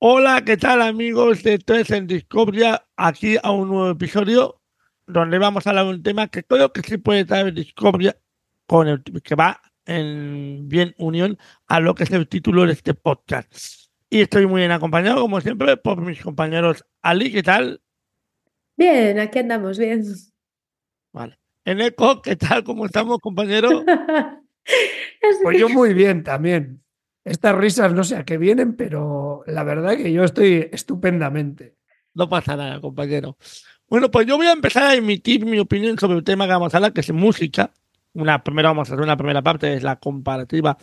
Hola, ¿qué tal amigos de Tres en Discordia? Aquí a un nuevo episodio donde vamos a hablar de un tema que creo que sí puede traer Discordia con el que va en bien unión a lo que es el título de este podcast. Y estoy muy bien acompañado, como siempre, por mis compañeros Ali, ¿qué tal? Bien, aquí andamos, bien. Vale. Eneco, ¿qué tal? ¿Cómo estamos, compañero? pues yo muy bien también. Estas risas no sé a qué vienen, pero la verdad que yo estoy estupendamente. No pasa nada, compañero. Bueno, pues yo voy a empezar a emitir mi opinión sobre el tema que vamos a hablar, que es música. Una primera, vamos a hacer una primera parte, es la comparativa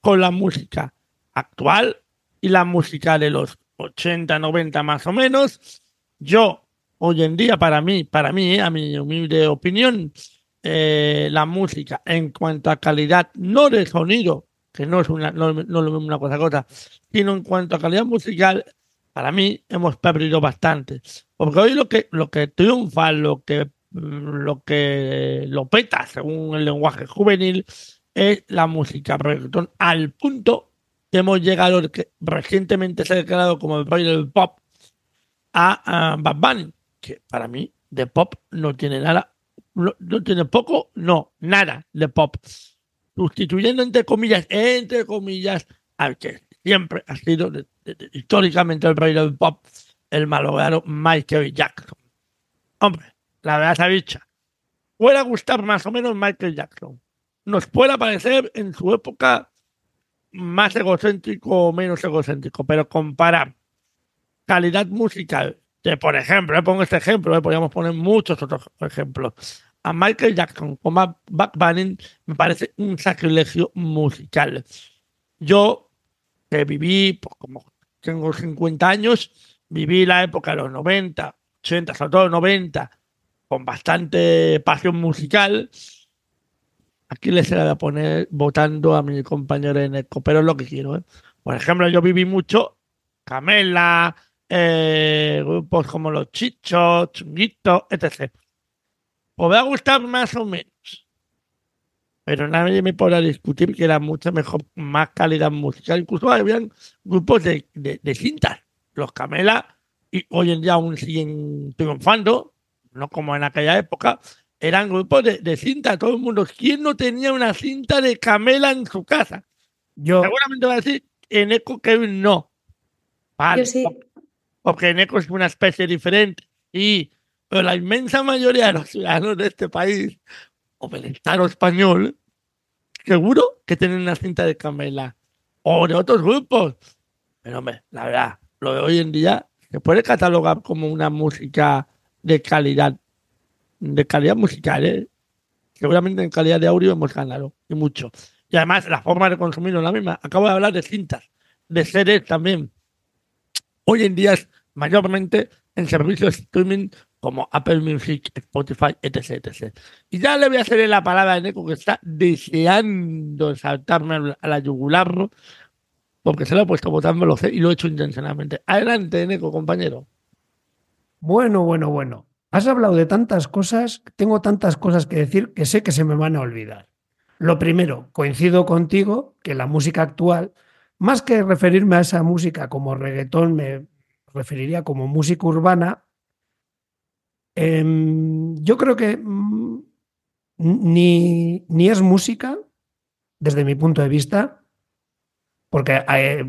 con la música actual y la música de los 80, 90 más o menos. Yo, hoy en día, para mí, para mí, a mi humilde opinión, eh, la música en cuanto a calidad, no de sonido, que no es una, no, no lo mismo una cosa cosa, sino en cuanto a calidad musical, para mí hemos perdido bastante. Porque hoy lo que, lo que triunfa, lo que, lo que lo peta, según el lenguaje juvenil, es la música reggaetón, al punto que hemos llegado, recientemente se ha declarado como el rey del pop, a, a Bad Bunny, para mí de pop no tiene nada, no, tiene poco, no, nada de pop sustituyendo entre comillas, entre comillas, al que siempre ha sido históricamente el rey del pop, el malogrado Michael Jackson. Hombre, la verdad ha dicha, puede gustar más o menos Michael Jackson. Nos puede parecer en su época más egocéntrico o menos egocéntrico, pero comparar calidad musical, que por ejemplo, pongo este ejemplo, ¿eh? podríamos poner muchos otros ejemplos, a Michael Jackson como a Buck Bunny me parece un sacrilegio musical. Yo, que viví, pues, como tengo 50 años, viví la época de los 90, 80, sobre todo 90, con bastante pasión musical. Aquí les voy a poner votando a mi compañero Eneco, pero es lo que quiero. ¿eh? Por ejemplo, yo viví mucho Camela, eh, grupos como Los Chichos, Chunguito, etc va a gustar más o menos. Pero nadie me podrá discutir que era mucha mejor, más calidad musical. Incluso habían grupos de, de, cintas, los Camela, y hoy en día aún siguen triunfando, no como en aquella época, eran grupos de, de cinta, todo el mundo. ¿Quién no tenía una cinta de Camela en su casa? Yo. Seguramente va a decir en Eco que no. Vale, Yo sí. Porque en Eco es una especie diferente. Y pero la inmensa mayoría de los ciudadanos de este país, o del Estado español, seguro que tienen una cinta de Camela o de otros grupos. Pero hombre, la verdad, lo de hoy en día se puede catalogar como una música de calidad, de calidad musical, ¿eh? Seguramente en calidad de audio hemos ganado, y mucho. Y además la forma de consumirlo es la misma. Acabo de hablar de cintas, de series también. Hoy en día es mayormente en servicios de streaming como Apple Music, Spotify, etc, etc. Y ya le voy a hacer la palabra a Neko que está deseando saltarme a la yugular porque se lo he puesto votando y lo he hecho intencionalmente. Adelante, Neko, compañero. Bueno, bueno, bueno. Has hablado de tantas cosas, tengo tantas cosas que decir que sé que se me van a olvidar. Lo primero, coincido contigo que la música actual, más que referirme a esa música como reggaetón, me referiría como música urbana, Em, yo creo que mm, ni, ni, es música, desde mi punto de vista, porque eh,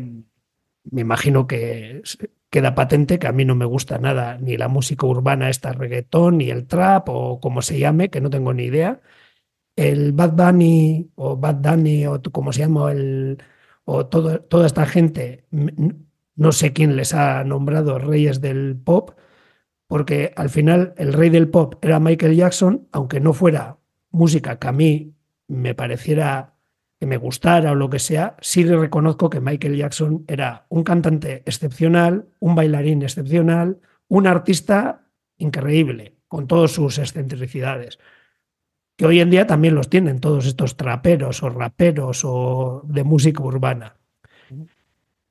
me imagino que queda patente que a mí no me gusta nada, ni la música urbana, esta reggaetón, ni el trap, o como se llame, que no tengo ni idea. El Bad Bunny, o Bad Bunny, o como se llama, el, o todo, toda esta gente, no sé quién les ha nombrado reyes del pop, porque al final el rey del pop era Michael Jackson, aunque no fuera música que a mí me pareciera que me gustara o lo que sea, sí reconozco que Michael Jackson era un cantante excepcional, un bailarín excepcional, un artista increíble, con todas sus excentricidades, que hoy en día también los tienen todos estos traperos o raperos o de música urbana.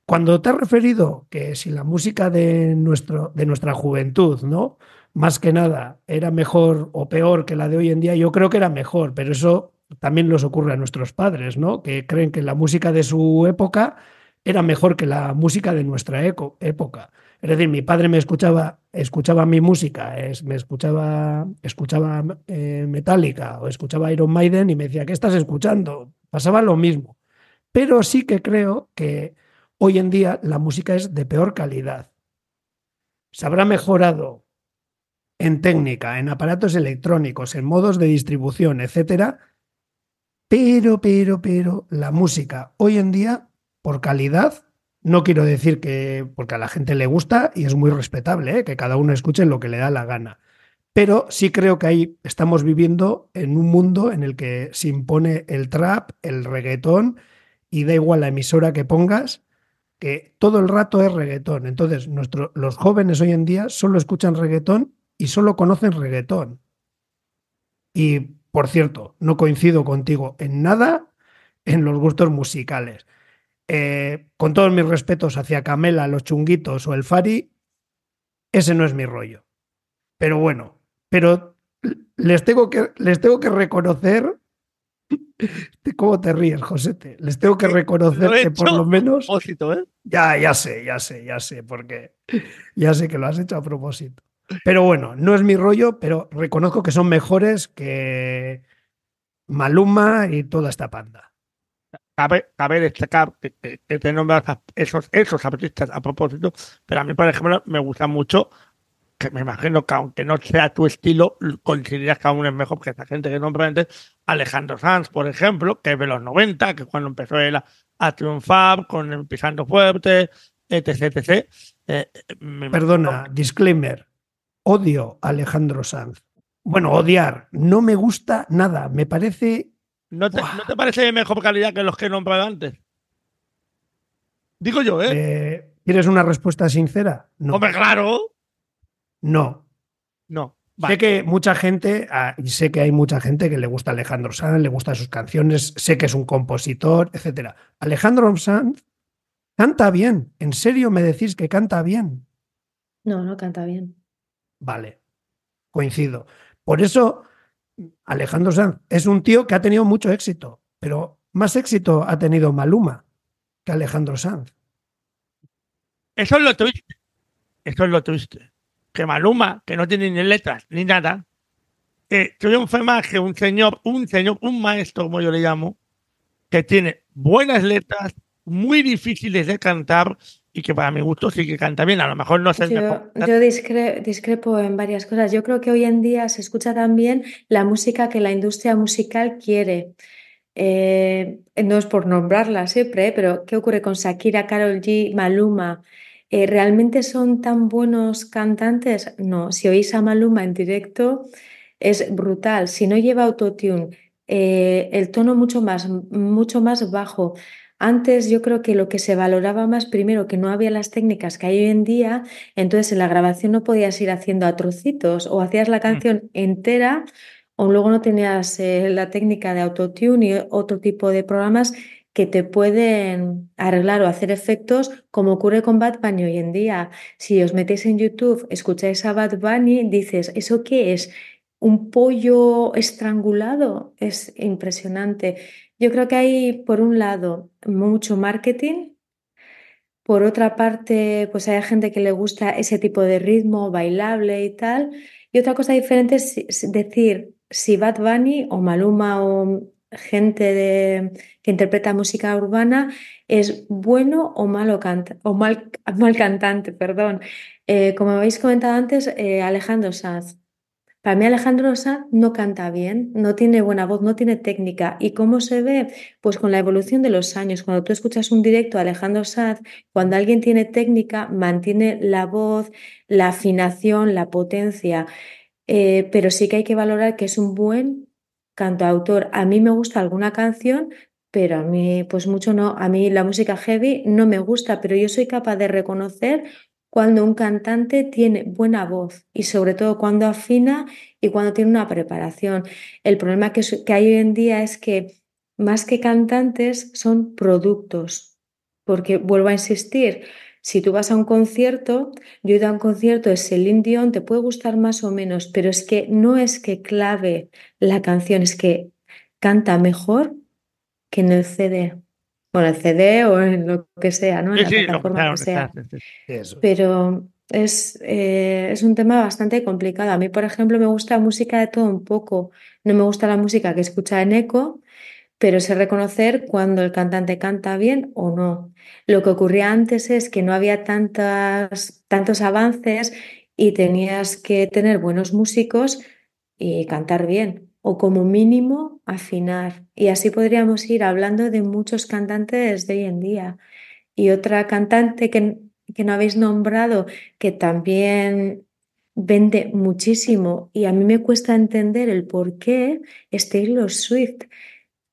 Cuando te has referido que si la música de, nuestro, de nuestra juventud, ¿no? más que nada era mejor o peor que la de hoy en día, yo creo que era mejor, pero eso también les ocurre a nuestros padres, ¿no? Que creen que la música de su época era mejor que la música de nuestra época. Es decir, mi padre me escuchaba, escuchaba mi música, es, me escuchaba, escuchaba eh, Metallica o escuchaba Iron Maiden y me decía, ¿qué estás escuchando? Pasaba lo mismo. Pero sí que creo que hoy en día la música es de peor calidad. Se habrá mejorado en técnica, en aparatos electrónicos, en modos de distribución, etcétera, pero, pero, pero la música hoy en día, por calidad, no quiero decir que, porque a la gente le gusta y es muy respetable, ¿eh? que cada uno escuche lo que le da la gana. Pero sí creo que ahí estamos viviendo en un mundo en el que se impone el trap, el reggaetón, y da igual la emisora que pongas, que todo el rato es reggaetón. Entonces, los jóvenes hoy en día solo escuchan reggaetón y solo conocen reggaetón. Y, por cierto, no coincido contigo en nada en los gustos musicales. Eh, con todos mis respetos hacia Camela, los chunguitos o el Fari, ese no es mi rollo. Pero bueno, pero les tengo que, les tengo que reconocer. ¿Cómo te ríes, Josete? Les tengo que reconocer que por lo menos. ¿eh? Ya, ya sé, ya sé, ya sé, porque ya sé que lo has hecho a propósito. Pero bueno, no es mi rollo, pero reconozco que son mejores que Maluma y toda esta panda. Cabe, cabe destacar que, te nombras esos, esos artistas a propósito, pero a mí, por ejemplo, me gusta mucho, que me imagino que aunque no sea tu estilo, consideras que aún es mejor que esta gente que nombra antes, Alejandro Sanz, por ejemplo, que es de los 90, que cuando empezó él a, triunfar, con Pisando Fuerte, etc, etc. Eh, Perdona, disclaimer odio a Alejandro Sanz. Bueno, odiar, no me gusta nada, me parece... ¿No te, parece de mejor calidad que los que he nombrado antes? Digo yo, ¿eh? eh ¿Quieres una respuesta sincera? No. Hombre, claro. No. No. Sé que mucha gente, ah, y sé que hay mucha gente que le gusta Alejandro Sanz, le gustan sus canciones, sé que es un compositor, etc. Alejandro Sanz canta bien. ¿En serio me decís que canta bien? No, no canta bien. Vale, coincido. Por eso, Alejandro Sanz es un tío que ha tenido mucho éxito, pero más éxito ha tenido Maluma que Alejandro Sanz. Eso es lo triste. Eso es lo triste. Que Maluma, que no tiene ni letras ni nada, eh, triunfa más que un señor, un señor, un maestro, como yo le llamo, que tiene buenas letras, muy difíciles de cantar y que para mi gusto sí que canta bien. A lo mejor no sé. Yo, yo discrepo en varias cosas. Yo creo que hoy en día se escucha también la música que la industria musical quiere. Eh, no es por nombrarla siempre, pero ¿qué ocurre con Shakira, Carol G, Maluma? Eh, ¿Realmente son tan buenos cantantes? No, si oís a Maluma en directo es brutal. Si no lleva autotune, eh, el tono mucho más, mucho más bajo, antes yo creo que lo que se valoraba más primero, que no había las técnicas que hay hoy en día, entonces en la grabación no podías ir haciendo a trocitos o hacías la mm. canción entera o luego no tenías eh, la técnica de autotune y otro tipo de programas que te pueden arreglar o hacer efectos como ocurre con Bad Bunny hoy en día. Si os metéis en YouTube, escucháis a Bad Bunny, dices, ¿eso qué es? ¿Un pollo estrangulado? Es impresionante. Yo creo que hay, por un lado, mucho marketing. Por otra parte, pues hay gente que le gusta ese tipo de ritmo bailable y tal. Y otra cosa diferente es decir si Bad Bunny o Maluma o gente que interpreta música urbana es bueno o malo canta, o mal, mal cantante, perdón. Eh, como habéis comentado antes, eh, Alejandro Sanz para mí Alejandro Sanz no canta bien, no tiene buena voz, no tiene técnica. ¿Y cómo se ve? Pues con la evolución de los años. Cuando tú escuchas un directo a Alejandro Sanz, cuando alguien tiene técnica, mantiene la voz, la afinación, la potencia. Eh, pero sí que hay que valorar que es un buen cantautor. A mí me gusta alguna canción, pero a mí, pues mucho no. A mí la música heavy no me gusta, pero yo soy capaz de reconocer cuando un cantante tiene buena voz y sobre todo cuando afina y cuando tiene una preparación. El problema que, hay hoy en día es que más que cantantes son productos, porque vuelvo a insistir, Si tú vas a un concierto, yo he ido a un concierto de Celine Dion, te puede gustar más o menos, pero es que no es que clave la canción, es que canta mejor que en el CD. Bueno, el CD o en lo que sea, ¿no? En la plataforma que sea. Pero es, eh, es un tema bastante complicado. A mí, por ejemplo, me gusta música de todo un poco. No me gusta la música que escucha en eco, pero sé reconocer cuando el cantante canta bien o no. Lo que ocurría antes es que no había tantas, tantos avances y tenías que tener buenos músicos y cantar bien, o como mínimo afinar. Y así podríamos ir hablando de muchos cantantes de hoy en día. Y otra cantante que, que no habéis nombrado, que también vende muchísimo y a mí me cuesta entender el por qué es Taylor Swift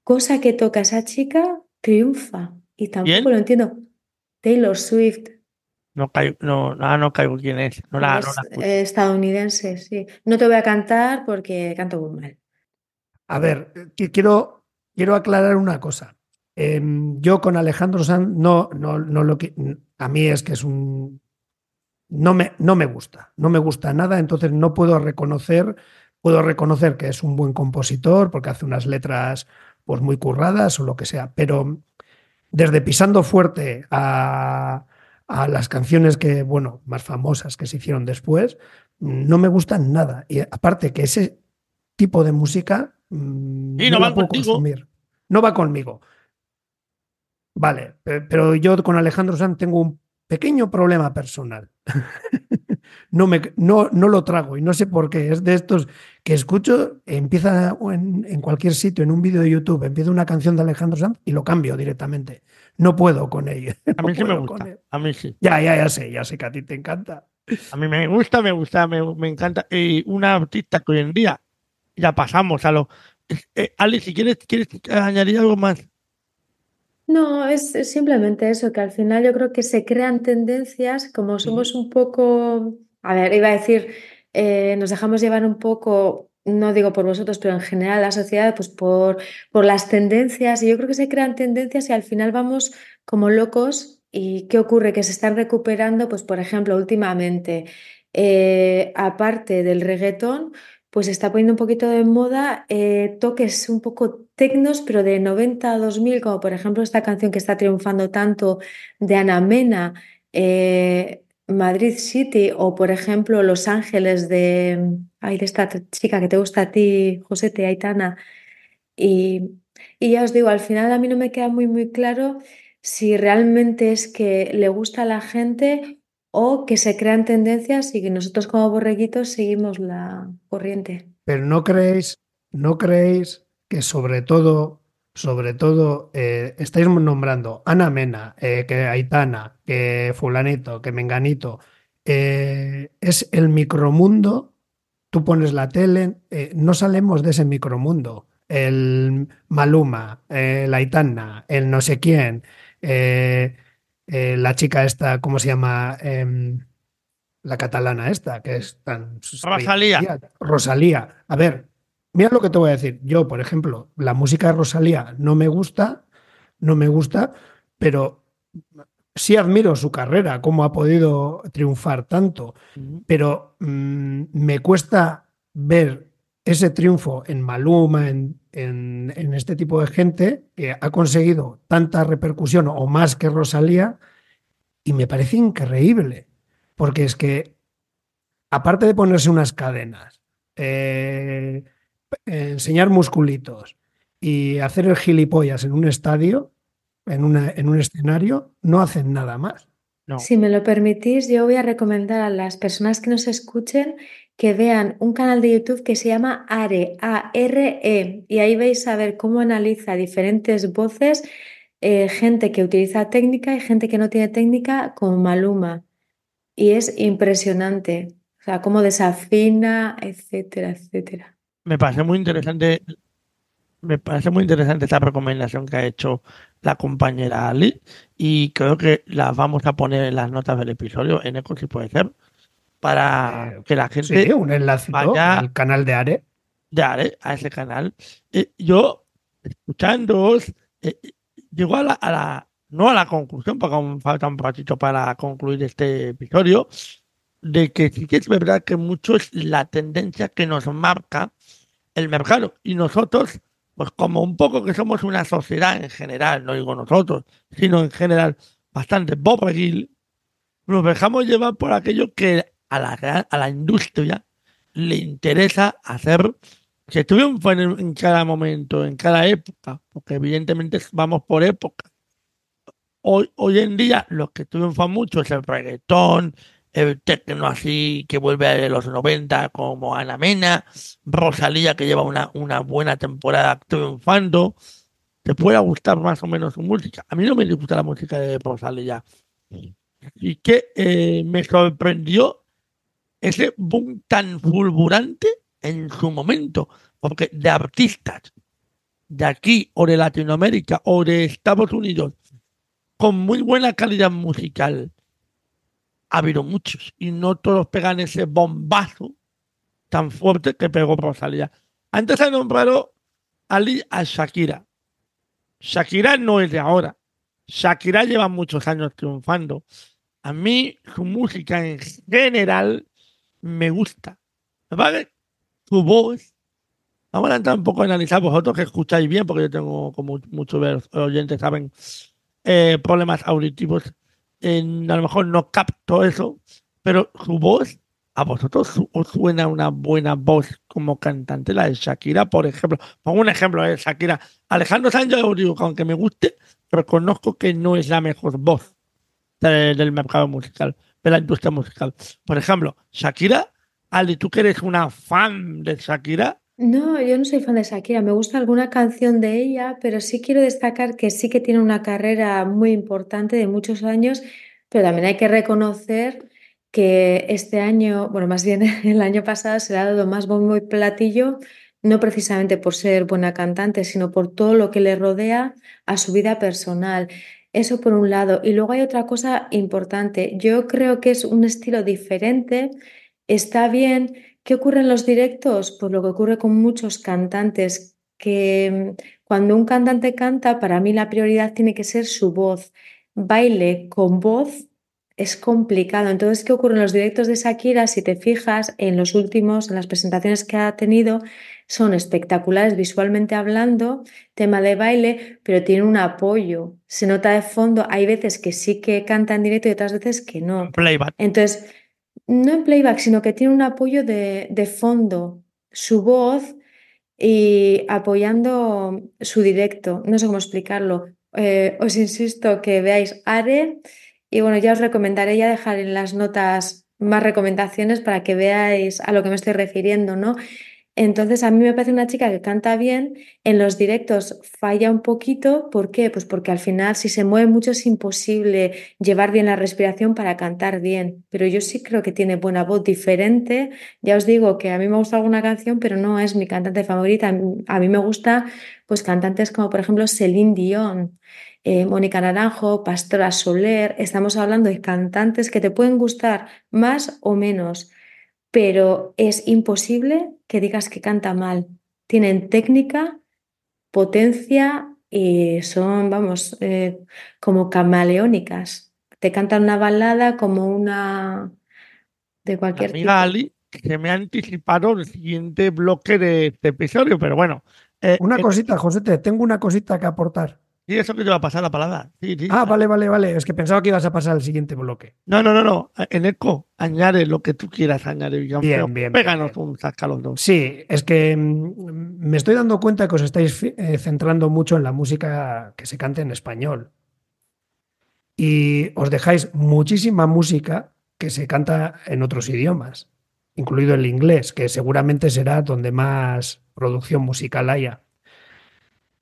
cosa que toca esa chica triunfa. Y tampoco lo entiendo. Taylor Swift. No caigo, no, no, caigo quién es. No la, estadounidense, sí. No te voy a cantar porque canto muy mal. A ver, quiero, quiero aclarar una cosa. Em, yo con Alejandro Sanz no, no, no lo que. A mí es que es un. No me, no me gusta. No me gusta nada, entonces no puedo reconocer. Puedo reconocer que es un buen compositor porque hace unas letras pues muy curradas o lo que sea, pero desde pisando fuerte a, las canciones que, bueno, más famosas que se hicieron después, no me gustan nada. Y aparte que ese tipo de música mm, no, va puedo consumir. No va conmigo. Vale, pero yo con Alejandro Sanz tengo un pequeño problema personal. no, me, no, no lo trago y no sé por qué. Es de estos que escucho, empieza en, en cualquier sitio, en un vídeo de YouTube, empieza una canción de Alejandro Sanz y lo cambio directamente. No puedo con ella. A mí sí me gusta. A mí sí. Ya, ya, ya sé, ya sé que a ti te encanta. A mí me gusta, me gusta, me, me encanta. Y una artista que hoy en día ya pasamos a lo. Eh, Ali, si quieres, quieres añadir algo más. No, es, simplemente eso, que al final yo creo que se crean tendencias, como somos un poco, a ver, iba a decir, eh, nos dejamos llevar un poco, no digo por vosotros, pero en general la sociedad, pues por, por las tendencias, y yo creo que se crean tendencias y al final vamos como locos. ¿Y qué ocurre? Que se están recuperando, pues por ejemplo, últimamente, eh, aparte del reggaetón, pues está poniendo un poquito de moda eh, toques un poco tecnos, pero de 90 a 2000, como por ejemplo esta canción que está triunfando tanto de Ana Mena, Madrid City, o por ejemplo Los Ángeles de, ay, de esta chica que te gusta a ti, Josete Aitana. Y, y ya os digo, al final a mí no me queda muy, muy claro si realmente es que le gusta a la gente o que se crean tendencias y que nosotros como borreguitos seguimos la corriente. Pero no creéis, no creéis que sobre todo, sobre todo, eh, estáis nombrando Ana Mena, eh, que Aitana, que fulanito, que menganito, eh, es el micromundo, tú pones la tele, no salemos de ese micromundo. El Maluma, la Aitana, el no sé quién, la chica esta, ¿cómo se llama? Em, la catalana esta, que es tan... Rosalía. Rosalía. A ver, mira lo que te voy a decir. Yo, por ejemplo, la música de Rosalía no me gusta, no me gusta, pero sí admiro su carrera, cómo ha podido triunfar tanto, pero mm, me cuesta ver ese triunfo en Maluma, en, en, este tipo de gente que ha conseguido tanta repercusión o más que Rosalía, y me parece increíble, porque es que, aparte de ponerse unas cadenas, eh, enseñar musculitos y hacer el gilipollas en un estadio, en, una, en un escenario, no hacen nada más. Si me lo permitís, yo voy a recomendar a las personas que nos escuchen que vean un canal de YouTube que se llama ARE, A-R-E, y ahí vais a ver cómo analiza diferentes voces, eh, gente que utiliza técnica y gente que no tiene técnica, como Maluma. Y es impresionante, o sea, cómo desafina, etcétera, etcétera. Me parece muy interesante, me parece muy interesante esta recomendación que ha hecho la compañera Ali y creo que la vamos a poner en las notas del episodio, en eco si puede ser para eh, que la gente sí, un enlace vaya al canal de Are. De Are, a ese canal. Eh, yo, escuchándoos, eh, llegó a la, a la, no a la conclusión, porque aún falta un ratito para concluir este episodio, de que sí que es verdad que mucho es la tendencia que nos marca el mercado. Y nosotros, pues como un poco que somos una sociedad en general, no digo nosotros, sino en general bastante boberil, nos dejamos llevar por aquello que a la, a la industria le interesa hacer que triunfen en, cada momento, en cada época, porque evidentemente vamos por época. Hoy, hoy en día lo que triunfa mucho es el reggaetón, el tecno así que vuelve a los 90 como Ana Mena, Rosalía que lleva una, una buena temporada triunfando. Te pueda gustar más o menos su música. A mí no me gusta la música de Rosalía. Y que eh, me sorprendió ese boom tan fulgurante en su momento, porque de artistas de aquí o de Latinoamérica o de Estados Unidos con muy buena calidad musical ha habido muchos y no todos pegan ese bombazo tan fuerte que pegó Rosalía. Antes ha nombrado Ali a Shakira. Shakira no es de ahora. Shakira lleva muchos años triunfando. A mí su música en general me gusta. ¿Vale? Su voz. Vamos a entrar un poco a analizar vosotros que escucháis bien, porque yo tengo, como muchos oyentes saben, eh, problemas auditivos. A lo mejor no capto eso, pero su voz, a vosotros os suena una buena voz como cantante, la de Shakira, por ejemplo. Pongo un ejemplo de Shakira. Alejandro Sánchez, digo, aunque me guste, reconozco que no es la mejor voz de, del mercado musical, de la industria musical. Por ejemplo, Shakira, Ali, tú que eres una fan de Shakira, No, yo no soy fan de Shakira, me gusta alguna canción de ella, pero sí quiero destacar que sí que tiene una carrera muy importante de muchos años, pero también hay que reconocer que este año, bueno, más bien el año pasado se le ha dado más bombo y platillo, no precisamente por ser buena cantante, sino por todo lo que le rodea a su vida personal. Eso por un lado. Y luego hay otra cosa importante. Yo creo que es un estilo diferente. Está bien. ¿Qué ocurre en los directos? Pues lo que ocurre con muchos cantantes, que cuando un cantante canta, para mí la prioridad tiene que ser su voz. Baile con voz es complicado. Entonces, ¿qué ocurre en los directos de Shakira? Si te fijas en los últimos, en las presentaciones que ha tenido, son espectaculares visualmente hablando, tema de baile, pero tiene un apoyo. Se nota de fondo, hay veces que sí que canta en directo y otras veces que no. playback. Entonces, no en playback, sino que tiene un apoyo de, de fondo, su voz y apoyando su directo. No sé cómo explicarlo. Eh, os insisto que veáis Are y bueno, ya os recomendaré ya dejar en las notas más recomendaciones para que veáis a lo que me estoy refiriendo, ¿no? Entonces, a mí me parece una chica que canta bien, en los directos falla un poquito, ¿por qué? Pues porque al final si se mueve mucho es imposible llevar bien la respiración para cantar bien, pero yo sí creo que tiene buena voz diferente, ya os digo que a mí me gusta alguna canción, pero no es mi cantante favorita, a mí me gusta pues cantantes como por ejemplo Celine Dion, eh, Mónica Naranjo, Pastora Soler, estamos hablando de cantantes que te pueden gustar más o menos pero es imposible que digas que canta mal. Tienen técnica, potencia y son, vamos, eh, como camaleónicas. Te cantan una balada como una de cualquier Amiga tipo. Ali, que me ha anticipado el siguiente bloque de este episodio, pero bueno. eh, Una eh, cosita, José, tengo una cosita que aportar. Sí, eso que te va a pasar la palabra. Sí, sí. Ah, vale, vale, vale. Es que pensaba que ibas a pasar al siguiente bloque. No, no, no, no. En eco, añade lo que tú quieras añadir. Bien, bien, Péganos bien. un saca los dos. Sí, es que mm, me estoy dando cuenta que os estáis eh, centrando mucho en la música que se canta en español. Y os dejáis muchísima música que se canta en otros idiomas, incluido el inglés, que seguramente será donde más producción musical haya.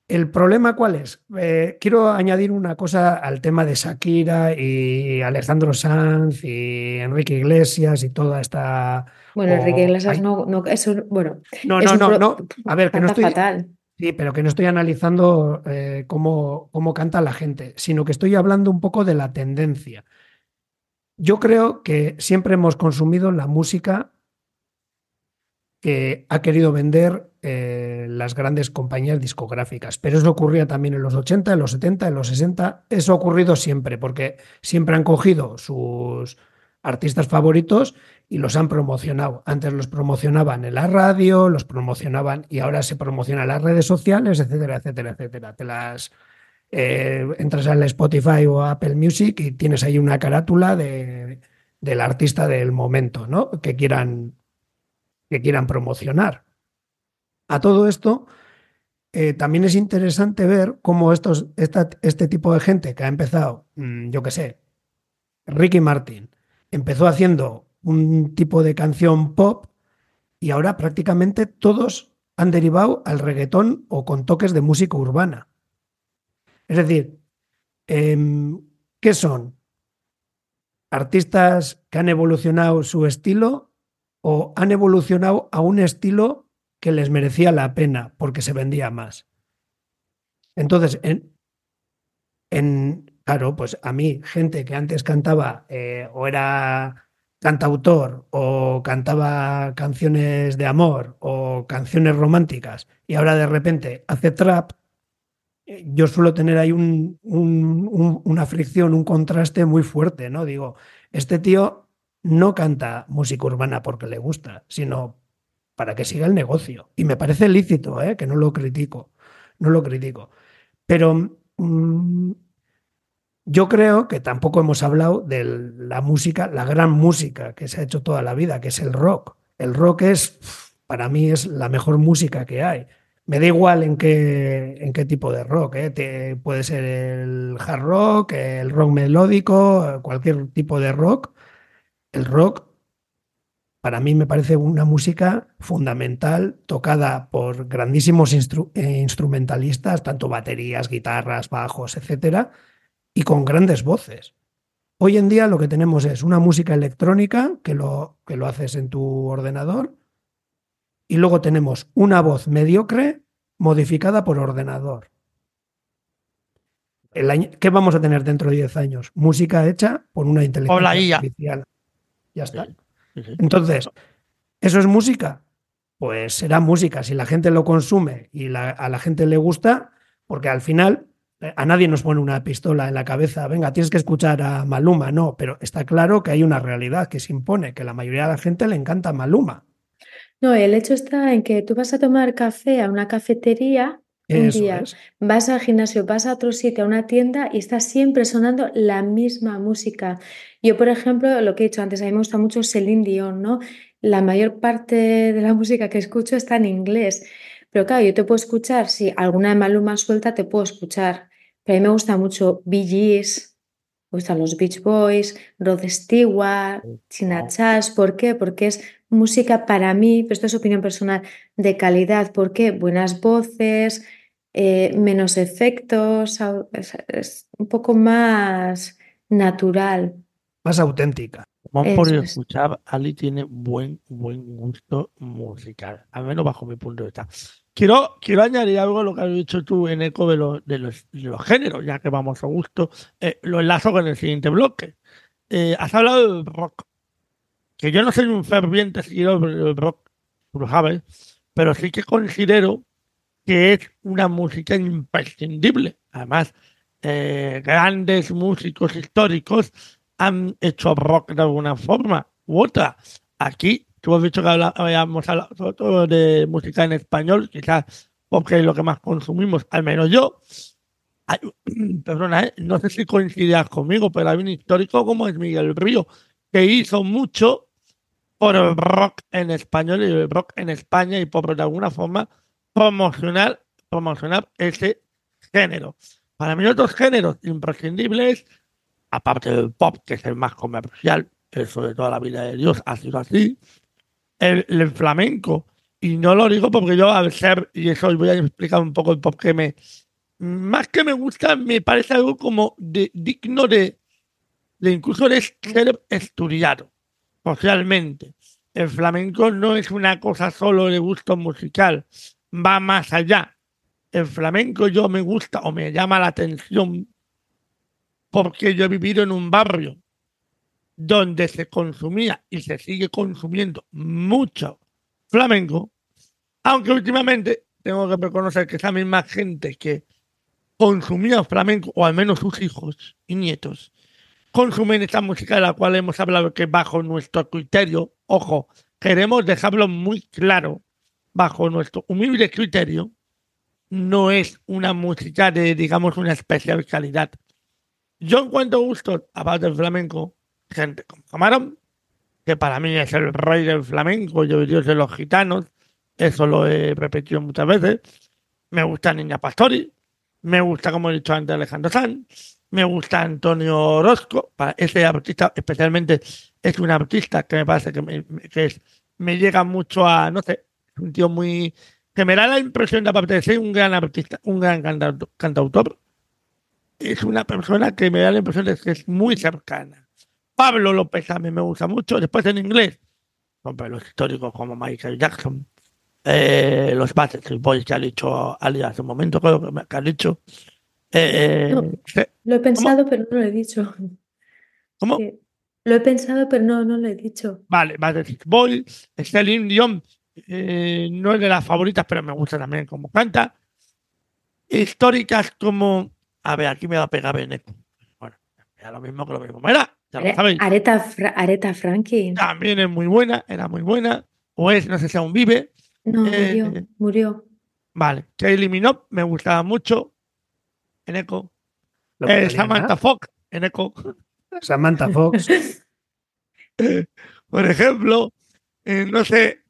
¿El problema cuál es? Eh, quiero añadir una cosa al tema de Shakira y Alejandro Sanz y Enrique Iglesias y toda esta... Bueno, Enrique Iglesias ay, no, no, eso, bueno, no, es no, un no, pro- no. A ver, que no estoy, fatal. sí, pero que no estoy analizando eh, cómo, cómo canta la gente, sino que estoy hablando un poco de la tendencia. Yo creo que siempre hemos consumido la música que ha querido vender eh, las grandes compañías discográficas. Pero eso ocurría también en los 80, en los 70, en los 60. Eso ha ocurrido siempre, porque siempre han cogido sus artistas favoritos y los han promocionado. Antes los promocionaban en la radio, los promocionaban y ahora se promocionan las redes sociales, etcétera, etcétera, etcétera. Te las eh, entras al Spotify o Apple Music y tienes ahí una carátula de, del artista del momento, ¿no? Que quieran, que quieran promocionar. A todo esto, eh, también es interesante ver cómo estos, este tipo de gente que ha empezado, mm, yo qué sé, Ricky Martin, empezó haciendo un tipo de canción pop y ahora prácticamente todos han derivado al reggaetón o con toques de música urbana. Es decir, em, ¿qué son? ¿Artistas que han evolucionado su estilo o han evolucionado a un estilo que les merecía la pena porque se vendía más? Entonces, en, en claro, pues a mí, gente que antes cantaba eh, o era cantautor o cantaba canciones de amor o canciones románticas y ahora de repente hace trap, eh, yo suelo tener ahí un, una fricción, un contraste muy fuerte, ¿no? Digo, este tío no canta música urbana porque le gusta, sino para que siga el negocio. Y me parece lícito, ¿eh? que no lo critico, no lo critico. Pero mm, yo creo que tampoco hemos hablado de la música, la gran música que se ha hecho toda la vida, que es el rock. El rock es, para mí, es la mejor música que hay. Me da igual en qué, en qué tipo de rock. ¿eh? puede ser el hard rock, el rock melódico, cualquier tipo de rock. El rock, para mí, me parece una música fundamental, tocada por grandísimos eh, instrumentalistas, tanto baterías, guitarras, bajos, etcétera y con grandes voces. Hoy en día lo que tenemos es una música electrónica que lo, que lo haces en tu ordenador y luego tenemos una voz mediocre modificada por ordenador. ¿Qué vamos a tener dentro de 10 años? Música hecha por una inteligencia artificial. Ya está. Entonces, ¿eso es música? Pues será música si la gente lo consume y a la gente le gusta, porque al final a nadie nos pone una pistola en la cabeza, venga, tienes que escuchar a Maluma, no, pero está claro que hay una realidad que se impone, que la mayoría de la gente le encanta Maluma. No, el hecho está en que tú vas a tomar café a una cafetería un día, vas al gimnasio, vas a otro sitio, a una tienda y está siempre sonando la misma música. Yo, por ejemplo, lo que he dicho antes, a mí me gusta mucho Celine Dion, ¿no? La mayor parte de la música que escucho está en inglés. Pero claro, yo te puedo escuchar, si alguna de Maluma suelta, te puedo escuchar. Pero a mí me gusta mucho Bee Gees, gustan los Beach Boys, Rod Stewart, China Chas. ¿Por qué? Porque es música para mí, pero esto es opinión personal, de calidad. ¿Por qué? Buenas voces, eh, menos efectos, es, un poco más natural. Más auténtica. Vamos por escuchar, Ali tiene buen, buen gusto musical, al menos bajo mi punto de vista. Quiero, quiero añadir algo a lo que has dicho tú en eco de los, de los, géneros, ya que vamos a gusto. Eh, lo enlazo con el siguiente bloque. Eh, has hablado del rock, que yo no soy un ferviente seguidor del rock, tú pero sí que considero que es una música imprescindible. Además, eh, grandes músicos históricos han hecho rock de alguna forma u otra. Aquí tú has dicho que habíamos hablado de música en español, quizás porque es lo que más consumimos, al menos yo. perdona, ¿eh? no sé si coincidirás conmigo, pero hay un histórico como es Miguel Río, que hizo mucho por el rock en español y el rock en España y por de alguna forma promocionar, promocionar ese género. Para mí otros géneros imprescindibles, aparte del pop, que es el más comercial, eso de toda la vida de Dios ha sido así, el, flamenco. Y no lo digo porque yo al ser, y eso os voy a explicar un poco el por qué me, más que me gusta, me parece algo como de, digno de, de incluso de ser estudiado socialmente. El flamenco no es una cosa solo de gusto musical, va más allá. El flamenco yo me gusta o me llama la atención porque yo he vivido en un barrio donde se consumía y se sigue consumiendo mucho flamenco Aunque últimamente tengo que reconocer que esa misma gente que consumía flamenco, o al menos sus hijos y nietos, consumen esta música de la cual hemos hablado que bajo nuestro criterio, ojo, queremos dejarlo muy claro, bajo nuestro humilde criterio, no es una música de, digamos, una especial calidad. Yo encuentro gusto, aparte del flamenco, gente como Camarón, que para mí es el rey del flamenco, yo dios de los gitanos, eso lo he repetido muchas veces. Me gusta Niña Pastori, me gusta, como he dicho antes, Alejandro Sanz, me gusta Antonio Orozco, ese artista especialmente es un artista que me parece que me, es, me llega mucho a, no sé, es un tío muy, que me da la impresión de aparte de ser un gran artista, un gran cantautor, es una persona que me da la impresión de que es muy cercana. Pablo López a mí me gusta mucho, después en inglés, los históricos como Michael Jackson, eh, los Backstreet Boys que ha dicho Ali hace un momento, creo que, ha dicho. Eh, eh, lo he pensado, pero no lo he dicho. ¿Cómo? Lo he pensado, pero no, no lo he dicho. Vale, Backstreet Boys, Celine Dion, no es de las favoritas, pero me gusta también como canta. Históricas como. A ver, aquí me va a pegar Benet. Bueno, era lo mismo que lo mismo. Era, ya lo sabéis. Areta, Areta Franklin. También es muy buena, era muy buena. O es, no sé si aún vive. No, murió, eh, murió. Vale, que eliminó, me gustaba mucho. En Eco. Eh, Samantha Fox, en Eco. Samantha Fox. Por ejemplo, eh, no sé.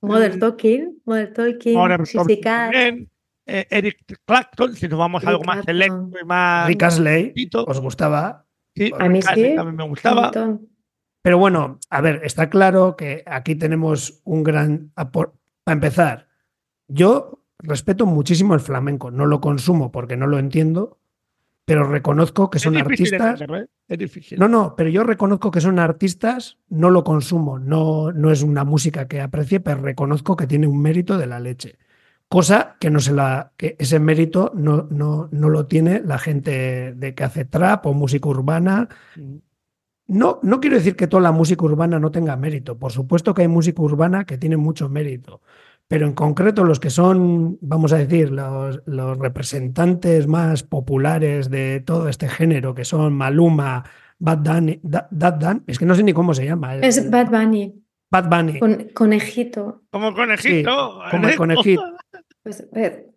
Mother Talking, Mother Talking, Eric Clapton, si nos vamos a algo más selecto y más. Rick Astley, ¿os gustaba? Sí, a mí sí. También me gustaba. Pero bueno, a ver, está claro que aquí tenemos un gran aporte para empezar, yo respeto muchísimo el flamenco, no lo consumo porque no lo entiendo, pero reconozco que son artistas. ¿eh? Es difícil. No, no, pero yo reconozco que son artistas, no lo consumo, no, no es una música que aprecie, pero reconozco que tiene un mérito de la leche. Cosa que no se la, que ese mérito no, no, no lo tiene la gente de que hace trap o música urbana. No, no quiero decir que toda la música urbana no tenga mérito. Por supuesto que hay música urbana que tiene mucho mérito. Pero en concreto los que son, vamos a decir, los, los representantes más populares de todo este género, que son Maluma, Bad Bunny, es que no sé ni cómo se llama. Es Bad Bunny. Bad Bunny. conejito. Como conejito. como el conejito. Pues,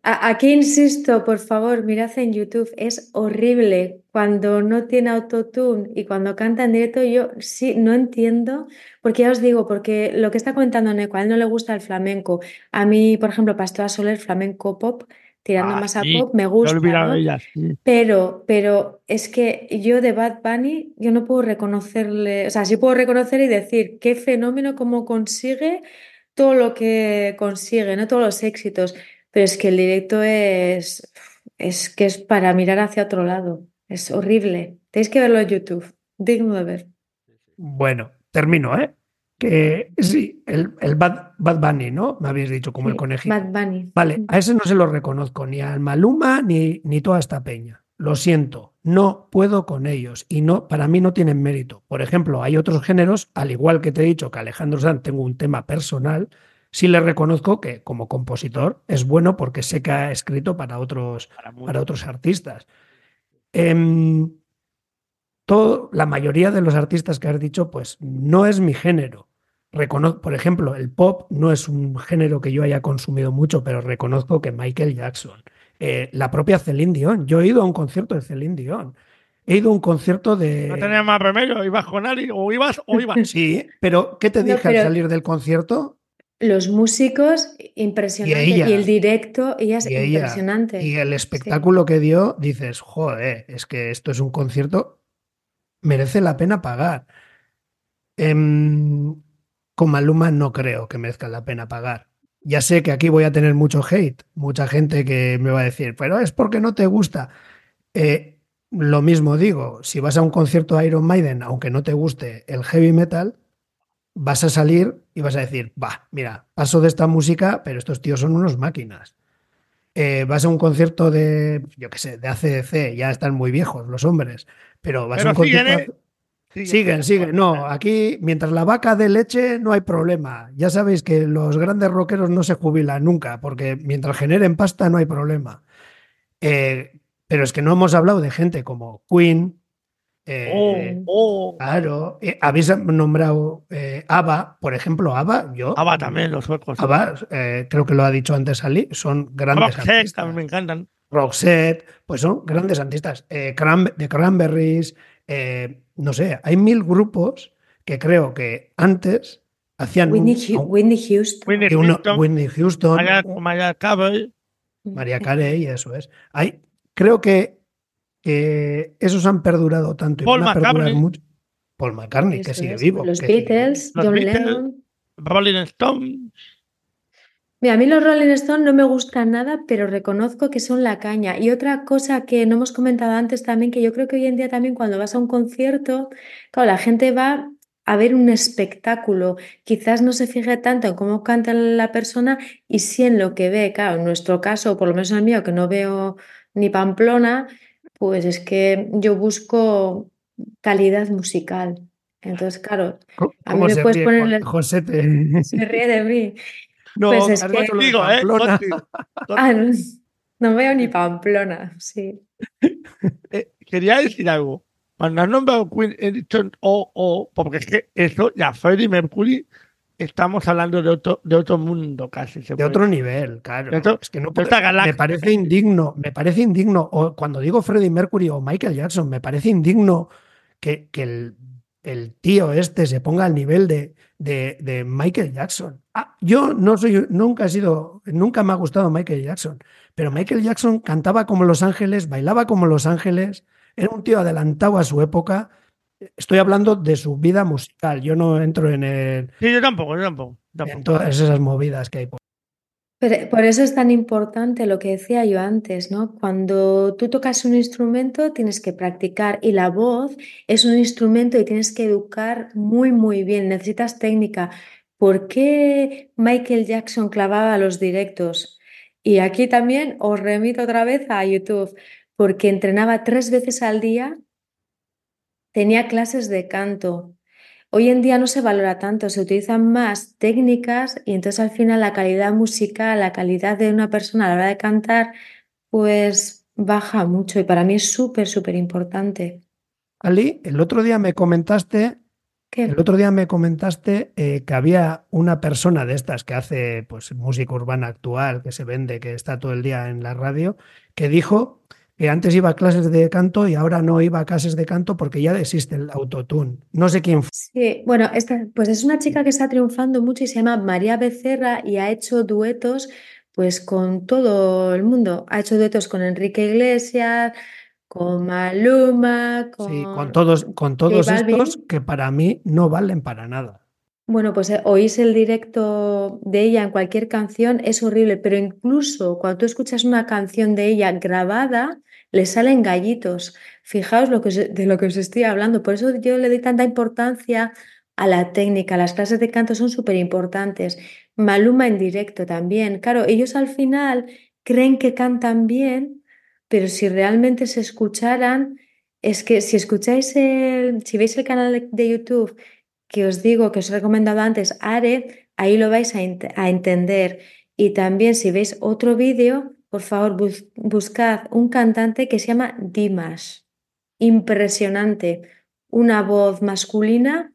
aquí insisto, por favor, mirad en YouTube, es horrible cuando no tiene autotune y cuando canta en directo. Yo sí no entiendo, porque ya os digo, porque lo que está comentando Neko, a él no le gusta el flamenco. A mí, por ejemplo, Pastora Soler, flamenco pop, tirando ah, más a pop, me gusta. Pero, pero es que yo de Bad Bunny, yo no puedo reconocerle, o sea, sí puedo reconocer y decir qué fenómeno, cómo consigue todo lo que consigue, ¿no? Todos los éxitos pero es que el directo es, es que es para mirar hacia otro lado. Es horrible. Tenéis que verlo en YouTube. Digno de ver. Bueno, termino, ¿eh? Que sí, el, el Bad, Bunny, ¿no? Me habéis dicho, como el conejito. Bad Bunny. Vale, a ese no se lo reconozco, ni al Maluma ni, ni toda esta peña. Lo siento, no puedo con ellos y no, para mí no tienen mérito. Por ejemplo, hay otros géneros, al igual que te he dicho que Alejandro Sanz tengo un tema personal, sí le reconozco que como compositor es bueno porque sé que ha escrito para otros, para, otros artistas. Em, todo, la mayoría de los artistas que has dicho, pues no es mi género. Reconozco, por ejemplo, el pop no es un género que yo haya consumido mucho, pero reconozco que Michael Jackson, eh, la propia Celine Dion, yo he ido a un concierto de Celine Dion. He ido a un concierto de. No tenía más remedio, ibas con Ali, o ibas o ibas. Sí, pero ¿qué te dije al salir del concierto? Los músicos, impresionante. Y, el directo, ella es impresionante. Y el espectáculo que dio, dices, joder, es que esto es un concierto, merece la pena pagar. Em, con Maluma no creo que merezca la pena pagar. Ya sé que aquí voy a tener mucho hate, mucha gente que me va a decir, pero es porque no te gusta. Eh, lo mismo digo, si vas a un concierto de Iron Maiden, aunque no te guste el heavy metal, vas a salir y vas a decir, va, mira, paso de esta música, pero estos tíos son unos máquinas. Eh, vas a un concierto de, yo qué sé, de ACDC, ya están muy viejos los hombres, pero vas a un concierto... Siguen, siguen. No, aquí, mientras la vaca de leche, no hay problema. Ya sabéis que los grandes rockeros no se jubilan nunca, porque mientras generen pasta no hay problema. Eh, pero es que no hemos hablado de gente como Queen. Eh, Oh, oh. Claro, eh, habéis nombrado eh, ABBA, por ejemplo, ABBA, yo. ABBA también, los suecos. ABBA, eh, creo que lo ha dicho antes Ali, son grandes Roxette artistas. también me encantan. Roxette, pues son grandes artistas. Eh, Cran- The Cranberries, eh, no sé, hay mil grupos que creo que antes hacían Whitney, un- Whitney Houston. Whitney Houston, Whitney Houston. María Carey, eso es. Hay, creo que, que esos han perdurado tanto y Paul van a perdurar McCartney. mucho. Paul McCartney, que sigue es. vivo. Los que sigue Beatles, Los John Beatles. Lennon. Rolling Stone. Mira, a mí los Rolling Stones no me gustan nada, pero reconozco que son la caña. Y otra cosa que no hemos comentado antes también, que yo creo que hoy en día también cuando vas a un concierto, claro, la gente va a ver un espectáculo. Quizás no se fije tanto en cómo canta la persona y sí en lo que ve. Claro, en nuestro caso, por lo menos en el mío, que no veo ni Pamplona, pues es que yo busco calidad musical. Entonces, claro, a mí ¿Cómo me se puedes ríe poner Juan- el- José? te- se ríe de mí. No, Pues es que- Contigo, ¿eh? Ah, no, no veo ni Pamplona, sí. Eh, quería decir algo. Cuando has nombrado Queen, he dicho o, o, porque es que eso, ya Freddie Mercury, estamos hablando de otro, de otro mundo casi. se De puede otro nivel, claro. Otro- es que no de puede- me parece indigno, me parece indigno, o cuando digo Freddie Mercury o Michael Jackson, me parece indigno que, que el, el tío este se ponga al nivel de, de, de Michael Jackson. Ah, yo no soy, nunca he sido, nunca me ha gustado Michael Jackson, pero Michael Jackson cantaba como Los Ángeles, bailaba como Los Ángeles, era un tío adelantado a su época. Estoy hablando de su vida musical, yo no entro en, el- Sí, yo tampoco, yo tampoco. tampoco. en todas esas movidas que hay. por- Pero por eso es tan importante lo que decía yo antes, ¿no? Cuando tú tocas un instrumento tienes que practicar y la voz es un instrumento y tienes que educar muy, muy bien, necesitas técnica. ¿Por qué Michael Jackson clavaba los directos? Y aquí también os remito otra vez a YouTube, porque entrenaba tres veces al día, tenía clases de canto. Hoy en día no se valora tanto, se utilizan más técnicas y entonces al final la calidad musical, la calidad de una persona a la hora de cantar, pues baja mucho y para mí es súper, súper importante. Ali, el otro día me comentaste ¿Qué? El otro día me comentaste eh, que había una persona de estas que hace pues, música urbana actual, que se vende, que está todo el día en la radio, que dijo que antes iba a clases de canto y ahora no iba a clases de canto porque ya existe el autotune. No sé quién fue. Sí, bueno, esta, pues es una chica que está triunfando mucho y se llama María Becerra y ha hecho duetos pues con todo el mundo. Ha hecho duetos con Enrique Iglesias, con Maluma, Sí, con... todos, con todos estos que para mí no valen para nada. Bueno, pues eh, oís el directo de ella en cualquier canción, es horrible, pero incluso cuando tú escuchas una canción de ella grabada, le salen gallitos. Fijaos lo que os- de lo que os estoy hablando. Por eso yo le doy tanta importancia a la técnica. Las clases de canto son súper importantes. Maluma en directo también. Claro, ellos al final creen que cantan bien, pero si realmente se escucharan, es que si escucháis el, si veis el canal de YouTube que os digo, que os he recomendado antes, Are, ahí lo vais a, ent- a entender. Y también si veis otro vídeo, por favor, bus- buscad un cantante que se llama Dimash. Impresionante. Una voz masculina,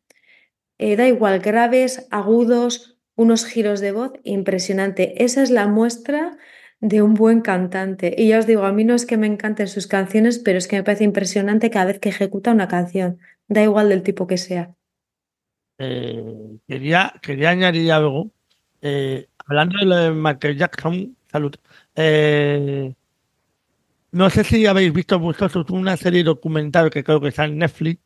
eh, da igual, graves, agudos, unos giros de voz, impresionante. Esa es la muestra de un buen cantante. Y ya os digo, a mí no es que me encanten sus canciones, pero es que me parece impresionante cada vez que ejecuta una canción. Da igual del tipo que sea. Eh, quería, quería añadir algo. Eh, hablando de lo de Michael Jackson, salud. Eh, no sé si habéis visto vosotros una serie documental que creo que está en Netflix.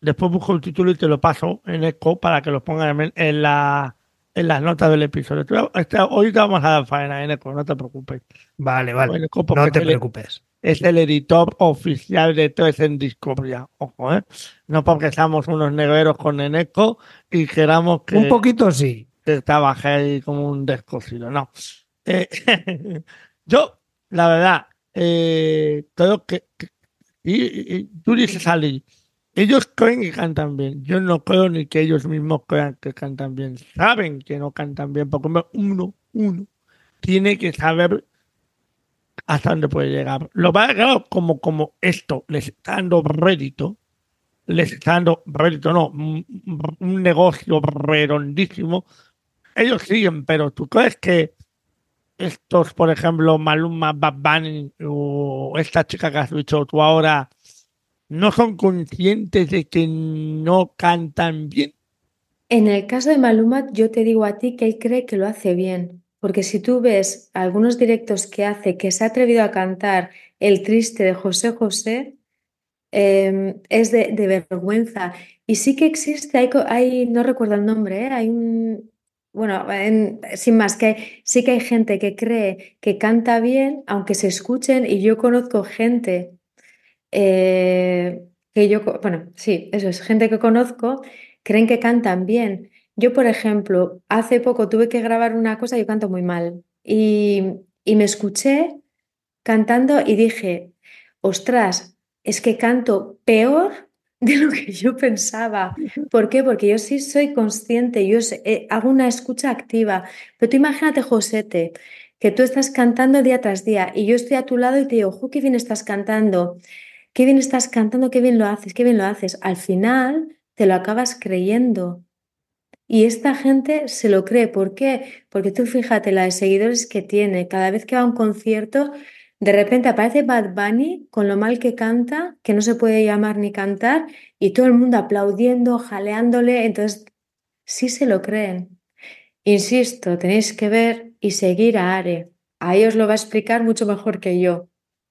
Después busco el título y te lo paso en Eco para que lo pongan en, la, en las notas del episodio. Este- Hoy te vamos a dar faena en Eco, no te preocupes. Vale, vale. Eco, No te preocupes. Es el editor oficial de Tres en Discovery. Ojo, ¿eh? No porque seamos unos negreros con Eneco y queramos que, Un poquito sí. que trabaje ahí como un descosido. No. Eh, yo, la verdad, eh, creo que, que- y, y- tú dices, Ali, ellos creen que cantan bien. Yo no creo ni que ellos mismos crean que cantan bien. Saben que no cantan bien, porque uno, uno, tiene que saber hasta dónde puede llegar. Lo va a claro, como, como esto les está dando rédito, les está dando rédito, no, un, negocio redondísimo. Ellos siguen, pero ¿tú crees que estos, por ejemplo, Maluma, Bad o esta chica que has dicho tú ahora, no son conscientes de que no cantan bien? En el caso de Maluma, yo te digo a ti que él cree que lo hace bien. Porque si tú ves algunos directos que hace, que se ha atrevido a cantar El triste de José José, em, es de, vergüenza. Y sí que existe, hay, no recuerdo el nombre, ¿eh? hay un, bueno, sin más, que sí que hay gente que cree que canta bien, aunque se escuchen, y yo conozco gente eh, que yo, bueno, sí, eso es, gente que conozco, creen que cantan bien, yo, por ejemplo, hace poco tuve que grabar una cosa, yo canto muy mal, y, me escuché cantando y dije, ostras, es que canto peor de lo que yo pensaba. ¿Por qué? Porque yo sí soy consciente, yo eh, hago una escucha activa. Pero tú imagínate, Josete, que tú estás cantando día tras día y yo estoy a tu lado y te digo, qué bien estás cantando! ¡Qué bien estás cantando! ¡Qué bien lo haces! ¡Qué bien lo haces! Al final te lo acabas creyendo. Y esta gente se lo cree. ¿Por qué? Porque tú fíjate la de seguidores que tiene. Cada vez que va a un concierto, de repente aparece Bad Bunny con lo mal que canta, que no se puede llamar ni cantar, y todo el mundo aplaudiendo, jaleándole. Entonces, sí se lo creen. Insisto, tenéis que ver y seguir a Are. Ahí os lo va a explicar mucho mejor que yo.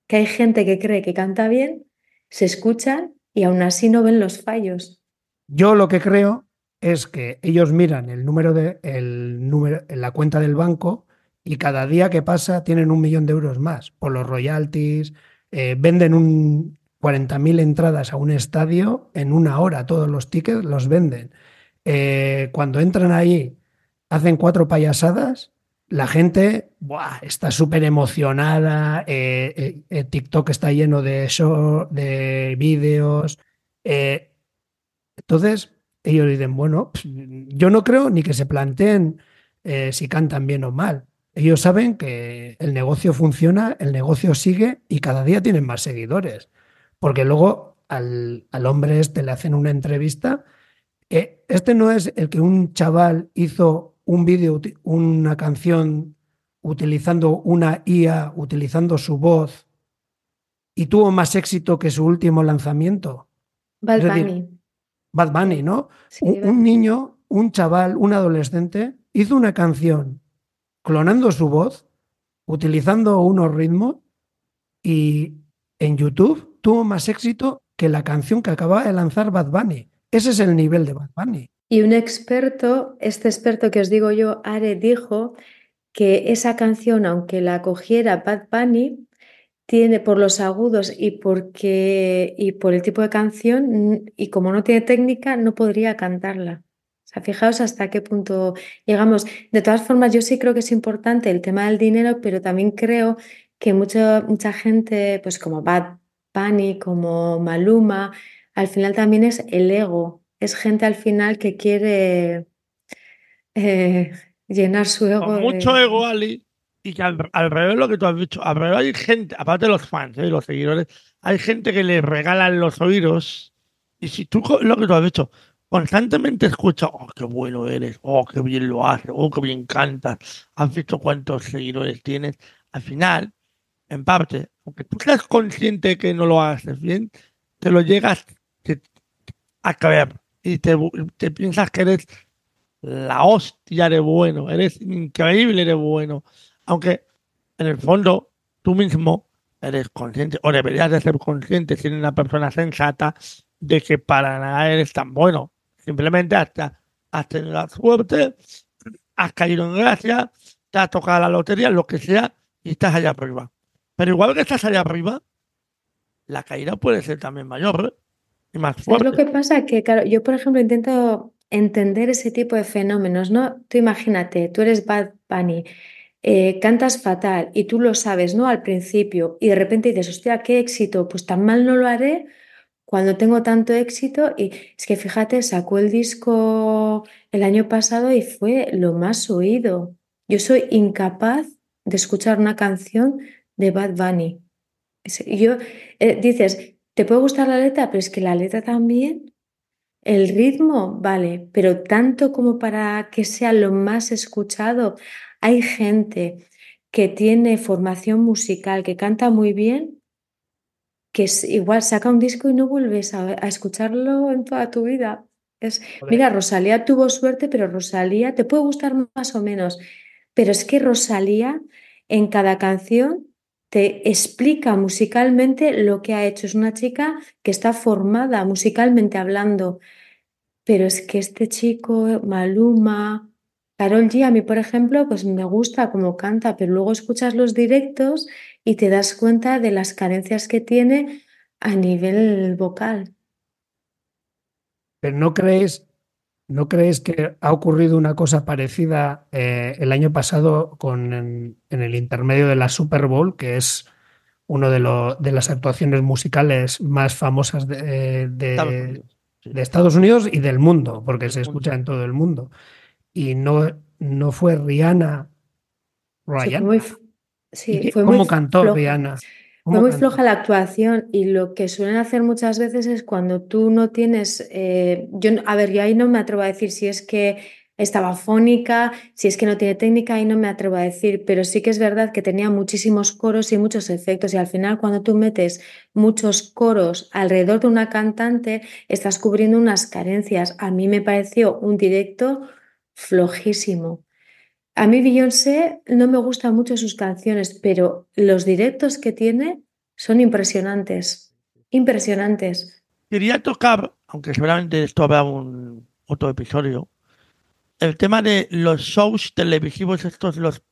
Que hay gente que cree que canta bien, se escuchan y aún así no ven los fallos. Yo lo que creo es que ellos miran el número de el número la cuenta del banco y cada día que pasa tienen un millón de euros más por los royalties, eh, venden un 40.000 entradas a un estadio en una hora, todos los tickets los venden. Eh, cuando entran ahí, hacen cuatro payasadas, la gente está súper emocionada, eh, TikTok está lleno de, show, de vídeos. entonces, ellos dicen, bueno, pues, yo no creo ni que se planteen eh, si cantan bien o mal. Ellos saben que el negocio funciona, el negocio sigue y cada día tienen más seguidores. Porque luego al, hombre este le hacen una entrevista. Eh, este no es el que un chaval hizo un vídeo, una canción utilizando una IA, utilizando su voz y tuvo más éxito que su último lanzamiento. Bad Bad Bunny, ¿no? un, niño, un chaval, un adolescente, hizo una canción clonando su voz, utilizando unos ritmos y en YouTube tuvo más éxito que la canción que acababa de lanzar Bad Bunny. Ese es el nivel de Bad Bunny. Y un experto, este experto que os digo yo, Are, dijo que esa canción, aunque la cogiera Bad Bunny, tiene por los agudos y porque y por el tipo de canción y como no tiene técnica no podría cantarla. O sea, fijaos hasta qué punto llegamos. De todas formas, yo sí creo que es importante el tema del dinero, pero también creo que mucha, mucha gente, pues como Bad Bunny, como Maluma, al final también es el ego. Es gente al final que quiere eh, llenar su ego. mucho ego, Ali, y que al, revés lo que tú has dicho, alrededor hay gente, aparte de los fans y ¿eh? los seguidores, hay gente que le regalan los oídos. Y si tú lo que tú has dicho, constantemente escuchas, oh, qué bueno eres, oh, qué bien lo haces, oh, qué bien cantas, has visto cuántos seguidores tienes, al final, en parte, aunque tú seas consciente que no lo haces bien, te lo llegas a creer y te, te piensas que eres la hostia de bueno, eres increíble de bueno aunque en el fondo tú mismo eres consciente o deberías de ser consciente siendo una persona sensata de que para nada eres tan bueno. Simplemente hasta has tenido la suerte, has caído en gracia, te has tocado la lotería, lo que sea, y estás allá arriba. Pero igual que estás allá arriba, la caída puede ser también mayor y más fuerte. lo que pasa que, claro, yo por ejemplo intento entender ese tipo de fenómenos, ¿no? Tú imagínate, tú eres Bad Bunny, eh, cantas fatal y tú lo sabes, ¿no? Al principio y de repente dices, hostia, qué éxito, pues tan mal no lo haré cuando tengo tanto éxito y es que fíjate, sacó el disco el año pasado y fue lo más oído. Yo soy incapaz de escuchar una canción de Bad Bunny. Yo, eh, dices, te puede gustar la letra, pero es que la letra también, el ritmo, vale, pero tanto como para que sea lo más escuchado. Hay gente que tiene formación musical, que canta muy bien, que es, igual saca un disco y no vuelves a, escucharlo en toda tu vida. Es, mira, Rosalía tuvo suerte, pero Rosalía te puede gustar más o menos, pero es que Rosalía en cada canción te explica musicalmente lo que ha hecho. Es una chica que está formada musicalmente hablando, pero es que este chico, Maluma, Carol G, a mí, por ejemplo, pues me gusta cómo canta, pero luego escuchas los directos y te das cuenta de las carencias que tiene a nivel vocal. Pero no crees, ¿no crees que ha ocurrido una cosa parecida eh, el año pasado con en, el intermedio de la Super Bowl, que es una de, de las actuaciones musicales más famosas de, de, Estados Unidos y del mundo, porque se escucha en todo el mundo. Y no, no fue Rihanna. Rihanna. Sí, fue ¿Cómo cantó Rihanna? Fue muy floja la actuación y lo que suelen hacer muchas veces es cuando tú no tienes, eh, yo, a ver, yo ahí no me atrevo a decir si es que estaba fónica, si es que no tiene técnica, ahí no me atrevo a decir, pero sí que es verdad que tenía muchísimos coros y muchos efectos y al final cuando tú metes muchos coros alrededor de una cantante, estás cubriendo unas carencias. A mí me pareció un directo flojísimo. A mí Beyoncé no me gustan mucho sus canciones, pero los directos que tiene son impresionantes, impresionantes. Quería tocar, aunque seguramente esto habrá un otro episodio, el tema de los shows televisivos estos, los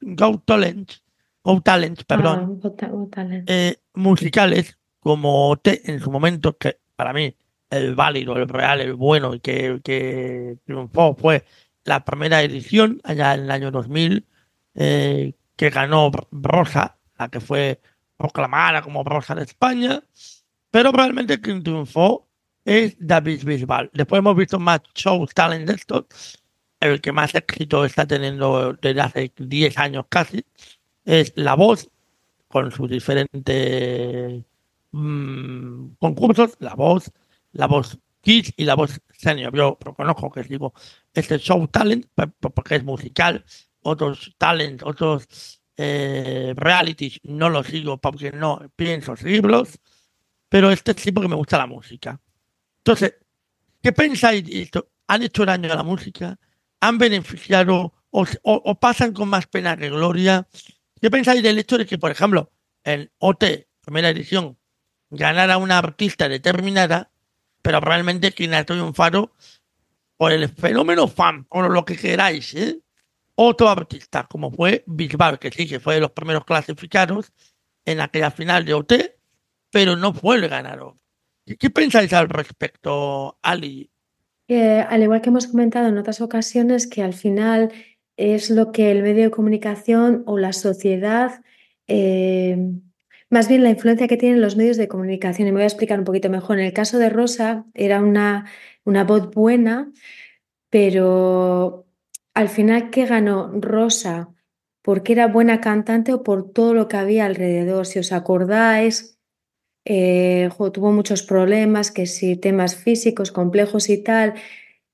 Go Talents, Go Talents, perdón, ah, eh, musicales, como T en su momento, que para mí el válido, el real, el bueno y que, que triunfó fue la primera edición, allá en el año 2000, eh, que ganó Rosa, la que fue proclamada como Rosa de España, pero realmente quien triunfó es David Bisbal. Después hemos visto más shows talent de estos, el que más éxito está teniendo desde hace 10 años casi, es La Voz, con sus diferentes mm, concursos, La Voz, La Voz Kids y La Voz Senior. Yo reconozco que digo este show talent, porque es musical, otros talent, otros eh, realities no los sigo porque no pienso seguirlos, pero este sí porque me gusta la música. Entonces, ¿qué pensáis de esto? ¿Han hecho daño a la música? ¿Han beneficiado o, pasan con más pena que gloria? ¿Qué pensáis del hecho de que, por ejemplo, en OT, primera edición, ganara una artista determinada, pero realmente quien ha triunfado por el fenómeno fan, o lo que queráis, ¿eh? otro artista, como fue Bisbal, que sí, que fue de los primeros clasificados en aquella final de OT, pero no fue el ganador. ¿Qué pensáis al respecto, Ali? al igual que hemos comentado en otras ocasiones, que al final es lo que el medio de comunicación o la sociedad, eh, más bien la influencia que tienen los medios de comunicación. Y me voy a explicar un poquito mejor. En el caso de Rosa, era una una voz buena, pero al final, ¿qué ganó Rosa? ¿Porque era buena cantante o por todo lo que había alrededor? Si os acordáis, eh, tuvo muchos problemas, que si temas físicos complejos y tal.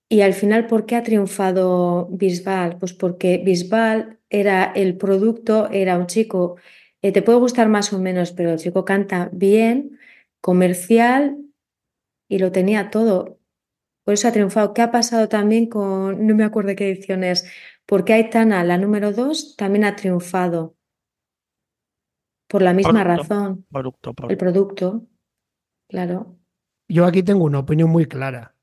Y al final, ¿por qué ha triunfado Bisbal? Pues porque Bisbal era el producto, era un chico, eh, te puede gustar más o menos, pero el chico canta bien, comercial y lo tenía todo. Por eso ha triunfado. ¿Qué ha pasado también con, no me acuerdo qué edición es, porque Aitana, la número dos, también ha triunfado. Por la misma razón. El producto, claro. Yo aquí tengo una opinión muy clara.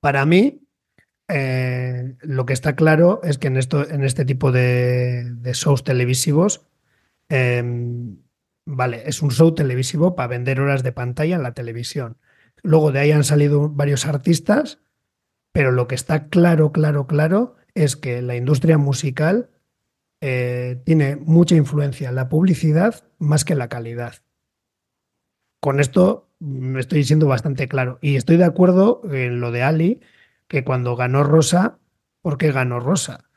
Para mí, eh, lo que está claro es que en, esto, en este tipo de, shows televisivos, em, vale, es un show televisivo para vender horas de pantalla en la televisión. Luego de ahí han salido varios artistas, pero lo que está claro, claro, claro es que la industria musical eh, tiene mucha influencia en la publicidad más que la calidad. Con esto me estoy siendo bastante claro. Y estoy de acuerdo en lo de Ali, que cuando ganó Rosa, ¿por qué ganó Rosa?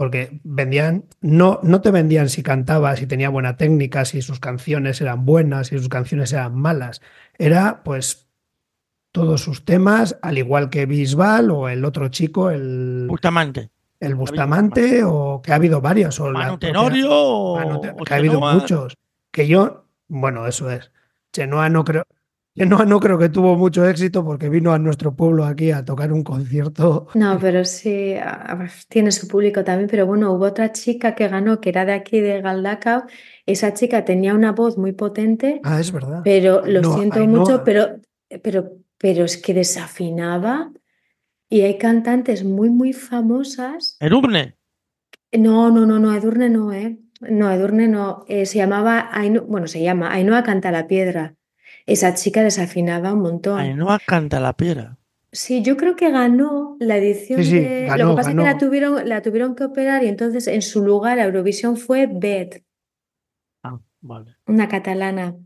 Porque vendían, no, no te vendían si cantaba, si tenía buena técnica, si sus canciones eran buenas, si sus canciones eran malas. Era pues todos sus temas, al igual que Bisbal o el otro chico, el Bustamante. El Bustamante, o que ha habido varios. O Manu Tenorio, o, que ha habido muchos. Que yo, bueno, eso es. Chenoa no creo. Chenoa no creo que tuvo mucho éxito porque vino a nuestro pueblo aquí a tocar un concierto. No, pero sí, tiene su público también. Pero bueno, hubo otra chica que ganó, que era de aquí de Galdacao. Esa chica tenía una voz muy potente. Ah, es verdad. Pero lo siento mucho, pero, pero pero es que desafinaba y hay cantantes muy, muy famosas. ¿Edurne? No, no, no, no, Edurne no, ¿eh? No, Edurne no. Eh, se llamaba, bueno, se llama Ainhoa Canta la Piedra. Esa chica desafinaba un montón. Ainhoa Canta la Piedra. Sí, yo creo que ganó la edición de... Lo que pasa es que la tuvieron, la tuvieron que operar y entonces en su lugar a Eurovisión fue Beth. Ah, vale. Una catalana.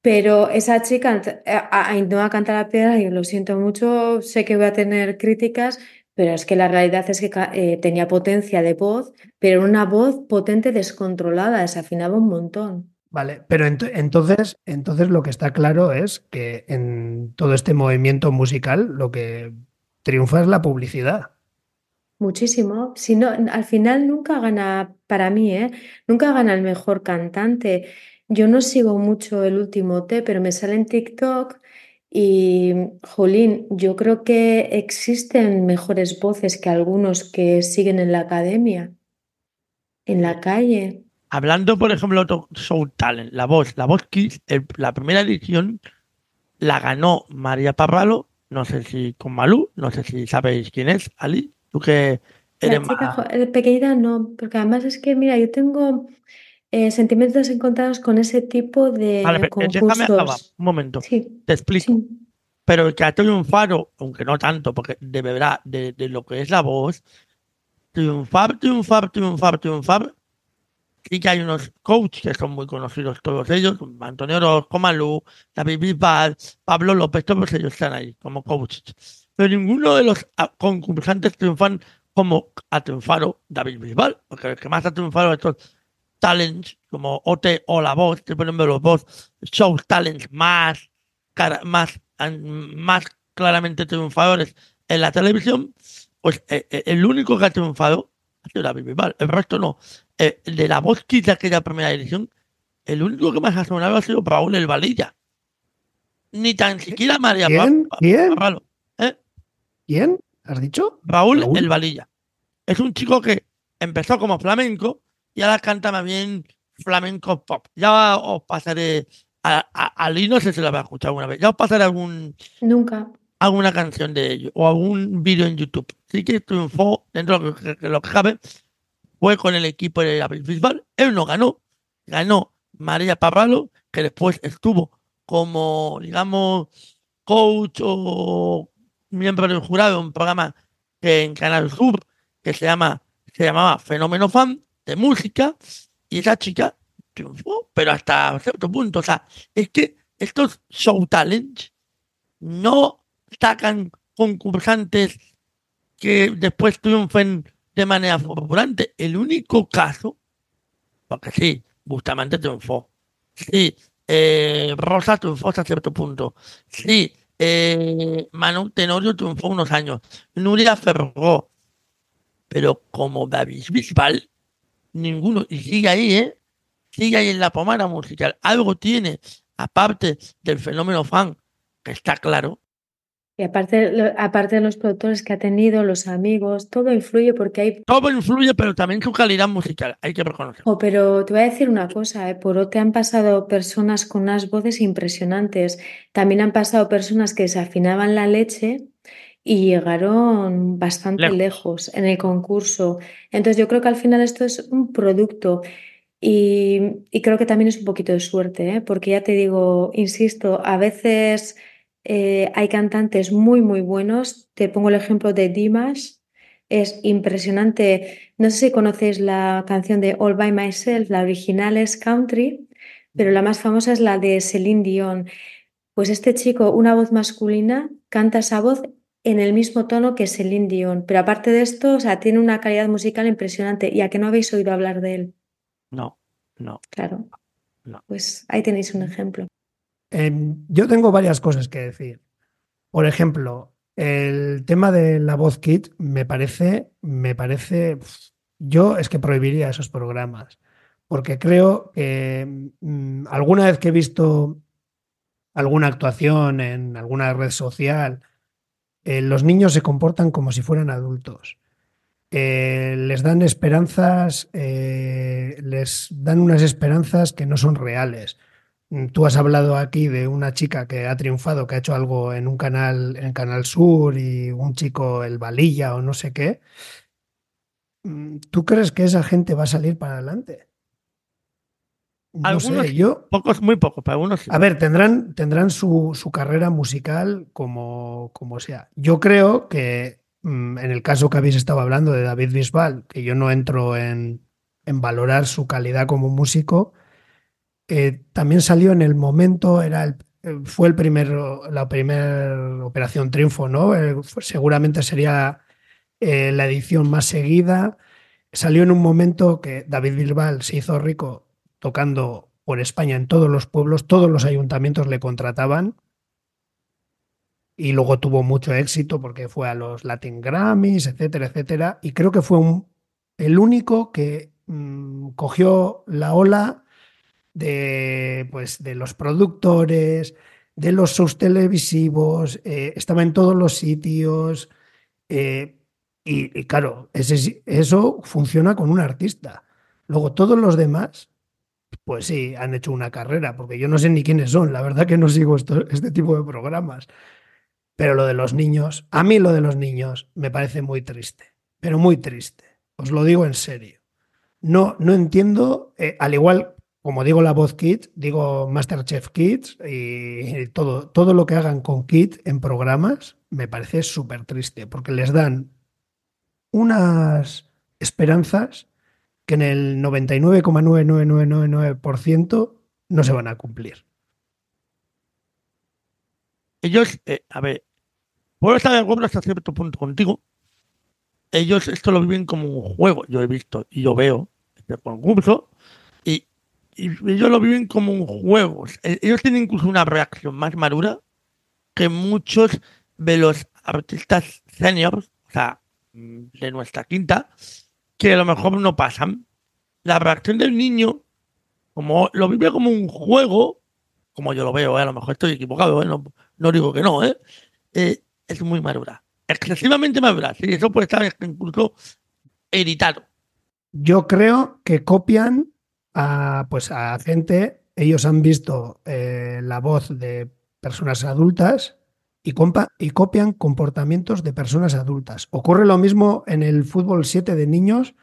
Pero esa chica, Ainhoa canta la piedra y lo siento mucho, sé que voy a tener críticas, pero es que la realidad es que eh, tenía potencia de voz, pero una voz potente descontrolada, desafinaba un montón. Vale, pero entonces, entonces lo que está claro es que en todo este movimiento musical lo que triunfa es la publicidad. Muchísimo. Si no, al final nunca gana, para mí, ¿eh? Nunca gana el mejor cantante. Yo no sigo mucho el último té, pero me sale en TikTok y, Jolín, yo creo que existen mejores voces que algunos que siguen en la academia, en la calle. Hablando, por ejemplo, de Soul Talent, la voz, la voz Kids, la primera edición la ganó María Parralo, no sé si con Malú, no sé si sabéis quién es, Ali, tú que eres la eh, pequeñita no, porque además es que, mira, yo tengo eh, sentimientos encontrados con ese tipo de vale, concursos. Déjame un momento. Te explico. Pero el que ha triunfado, aunque no tanto, porque de verdad, de, lo que es la voz, triunfar, triunfar, triunfar, triunfar, sí que hay unos coaches que son muy conocidos todos ellos, Antonio Orozco, Malú, David Bisbal, Pablo López, todos ellos están ahí como coaches. Pero ninguno de los ah, concursantes triunfan como ha triunfado David Bisbal, porque el que más ha triunfado estos talents como OT o La Voz, que ponen los voz, show talents más, más, más claramente triunfadores en la televisión, pues eh, eh, el único que ha triunfado ha sido David Bisbal, el resto no. Eh, de la voz quita aquella primera edición, el único que más ha sonado ha sido Raúl El Valilla. Ni tan siquiera María ¿Quién? ¿Quién? ¿Quién? ¿Has dicho? Raúl, Raúl El Valilla. Es un chico que empezó como flamenco y ahora canta más bien flamenco pop. Ya os pasaré a, a, no sé si lo habrá escuchado alguna vez. Ya os pasaré algún. Nunca. Alguna canción de ellos o algún vídeo en YouTube. Sí que triunfó dentro de lo que, cabe. Fue con el equipo de la Bisbal. Él no ganó. Ganó María Parralo, que después estuvo como, digamos, coach o miembro del jurado en un programa en Canal Sur que se llama se llamaba Fenómeno Fan de música y esa chica triunfó, pero hasta cierto punto. O sea, es que estos show talents no sacan concursantes que después triunfen de manera fulgurante. El único caso, porque sí, Bustamante triunfó. Sí, eh, Rosa triunfó hasta cierto punto. Sí, eh, Manu Tenorio triunfó unos años. Nuria Ferró. Pero como David Bisbal, ninguno. Y sigue ahí, ¿eh? Sigue ahí en la pomada musical. Algo tiene, aparte del fenómeno fan, que está claro. Y aparte, aparte de los productores que ha tenido, los amigos, todo influye porque hay... Todo influye, pero también su calidad musical, hay que reconocerlo. Oh, pero te voy a decir una cosa, ¿eh? por te han pasado personas con unas voces impresionantes. También han pasado personas que desafinaban la leche y llegaron bastante lejos. en el concurso. Entonces yo creo que al final esto es un producto y, creo que también es un poquito de suerte, ¿eh? porque ya te digo, insisto, a veces eh, hay cantantes muy, muy buenos. Te pongo el ejemplo de Dimash. Es impresionante. No sé si conocéis la canción de All by Myself, la original es country, pero la más famosa es la de Celine Dion. Pues este chico, una voz masculina, canta esa voz en el mismo tono que Celine Dion. Pero aparte de esto, o sea, tiene una calidad musical impresionante. ¿Y a que no habéis oído hablar de él? No, no. Claro. No. Pues ahí tenéis un ejemplo. Em, yo tengo varias cosas que decir. Por ejemplo, el tema de la voz kit me parece, me parece, yo es que prohibiría esos programas, porque creo que mm, alguna vez que he visto alguna actuación en alguna red social, eh, los niños se comportan como si fueran adultos. Eh, les dan esperanzas, eh, les dan unas esperanzas que no son reales. Mm, tú has hablado aquí de una chica que ha triunfado, que ha hecho algo en un canal, en Canal Sur, y un chico, el Valilla o no sé qué. Mm, ¿Tú crees que esa gente va a salir para adelante? No Algunos sé, yo. Pocos, muy pocos, pero algunos sí. A ver, tendrán, tendrán su, su carrera musical como, como sea. Yo creo que mm, en el caso que habéis estado hablando de David Bisbal, que yo no entro en, en valorar su calidad como músico, eh, también salió en el momento, era el, eh, fue el primero, la primera Operación Triunfo, ¿no? Eh, seguramente sería la edición más seguida. Salió en un momento que David Bisbal se hizo rico tocando por España en todos los pueblos, todos los ayuntamientos le contrataban y luego tuvo mucho éxito porque fue a los Latin Grammys, etcétera, etcétera. Y creo que fue un- el único que mm, cogió la ola de, pues, de los productores, de los shows televisivos, eh, estaba en todos los sitios. eh, y, claro, eso funciona con un artista. Luego todos los demás, pues sí, han hecho una carrera, porque yo no sé ni quiénes son, la verdad que no sigo este tipo de programas. Pero lo de los niños, a mí lo de los niños me parece muy triste, pero muy triste. Os lo digo en serio. No, no entiendo, eh, al igual como digo la voz Kids, digo Masterchef Kids y todo, todo lo que hagan con Kids en programas me parece súper triste, porque les dan unas esperanzas que en el 99,99999% no se van a cumplir. Ellos, eh, a ver, puedo estar de acuerdo hasta cierto punto contigo. Ellos esto lo viven como un juego. Yo he visto y yo veo este concurso y ellos lo viven como un juego. E- Ellos tienen incluso una reacción más madura que muchos de los artistas seniors, o sea, de nuestra quinta, que a lo mejor no pasan. La reacción del niño, como lo vive como un juego, como yo lo veo, ¿eh? a lo mejor estoy equivocado, ¿eh? no, no digo que no, ¿eh? Eh, es muy madura. Excesivamente madura. Sí, eso puede estar incluso editado. Yo creo que copian a, pues a gente, ellos han visto eh, la voz de personas adultas y, compa- y copian comportamientos de personas adultas. Ocurre lo mismo en el fútbol 7 de niños.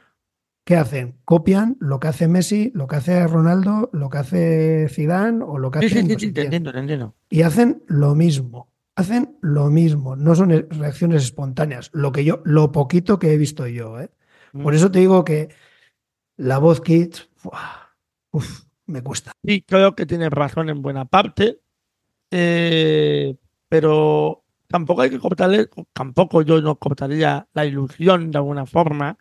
¿Qué hacen? Copian lo que hace Messi, lo que hace Ronaldo, lo que hace Zidane o lo que hace sí, te entiendo, te entiendo. Y hacen lo mismo. Hacen lo mismo. No son e- reacciones espontáneas. Lo que yo, lo poquito que he visto yo, ¿eh? Por eso te digo que la voz Kids. Uf, me cuesta. Sí, creo que tienes razón en buena parte, eh, pero tampoco hay que cortarle, tampoco yo no cortaría la ilusión de alguna forma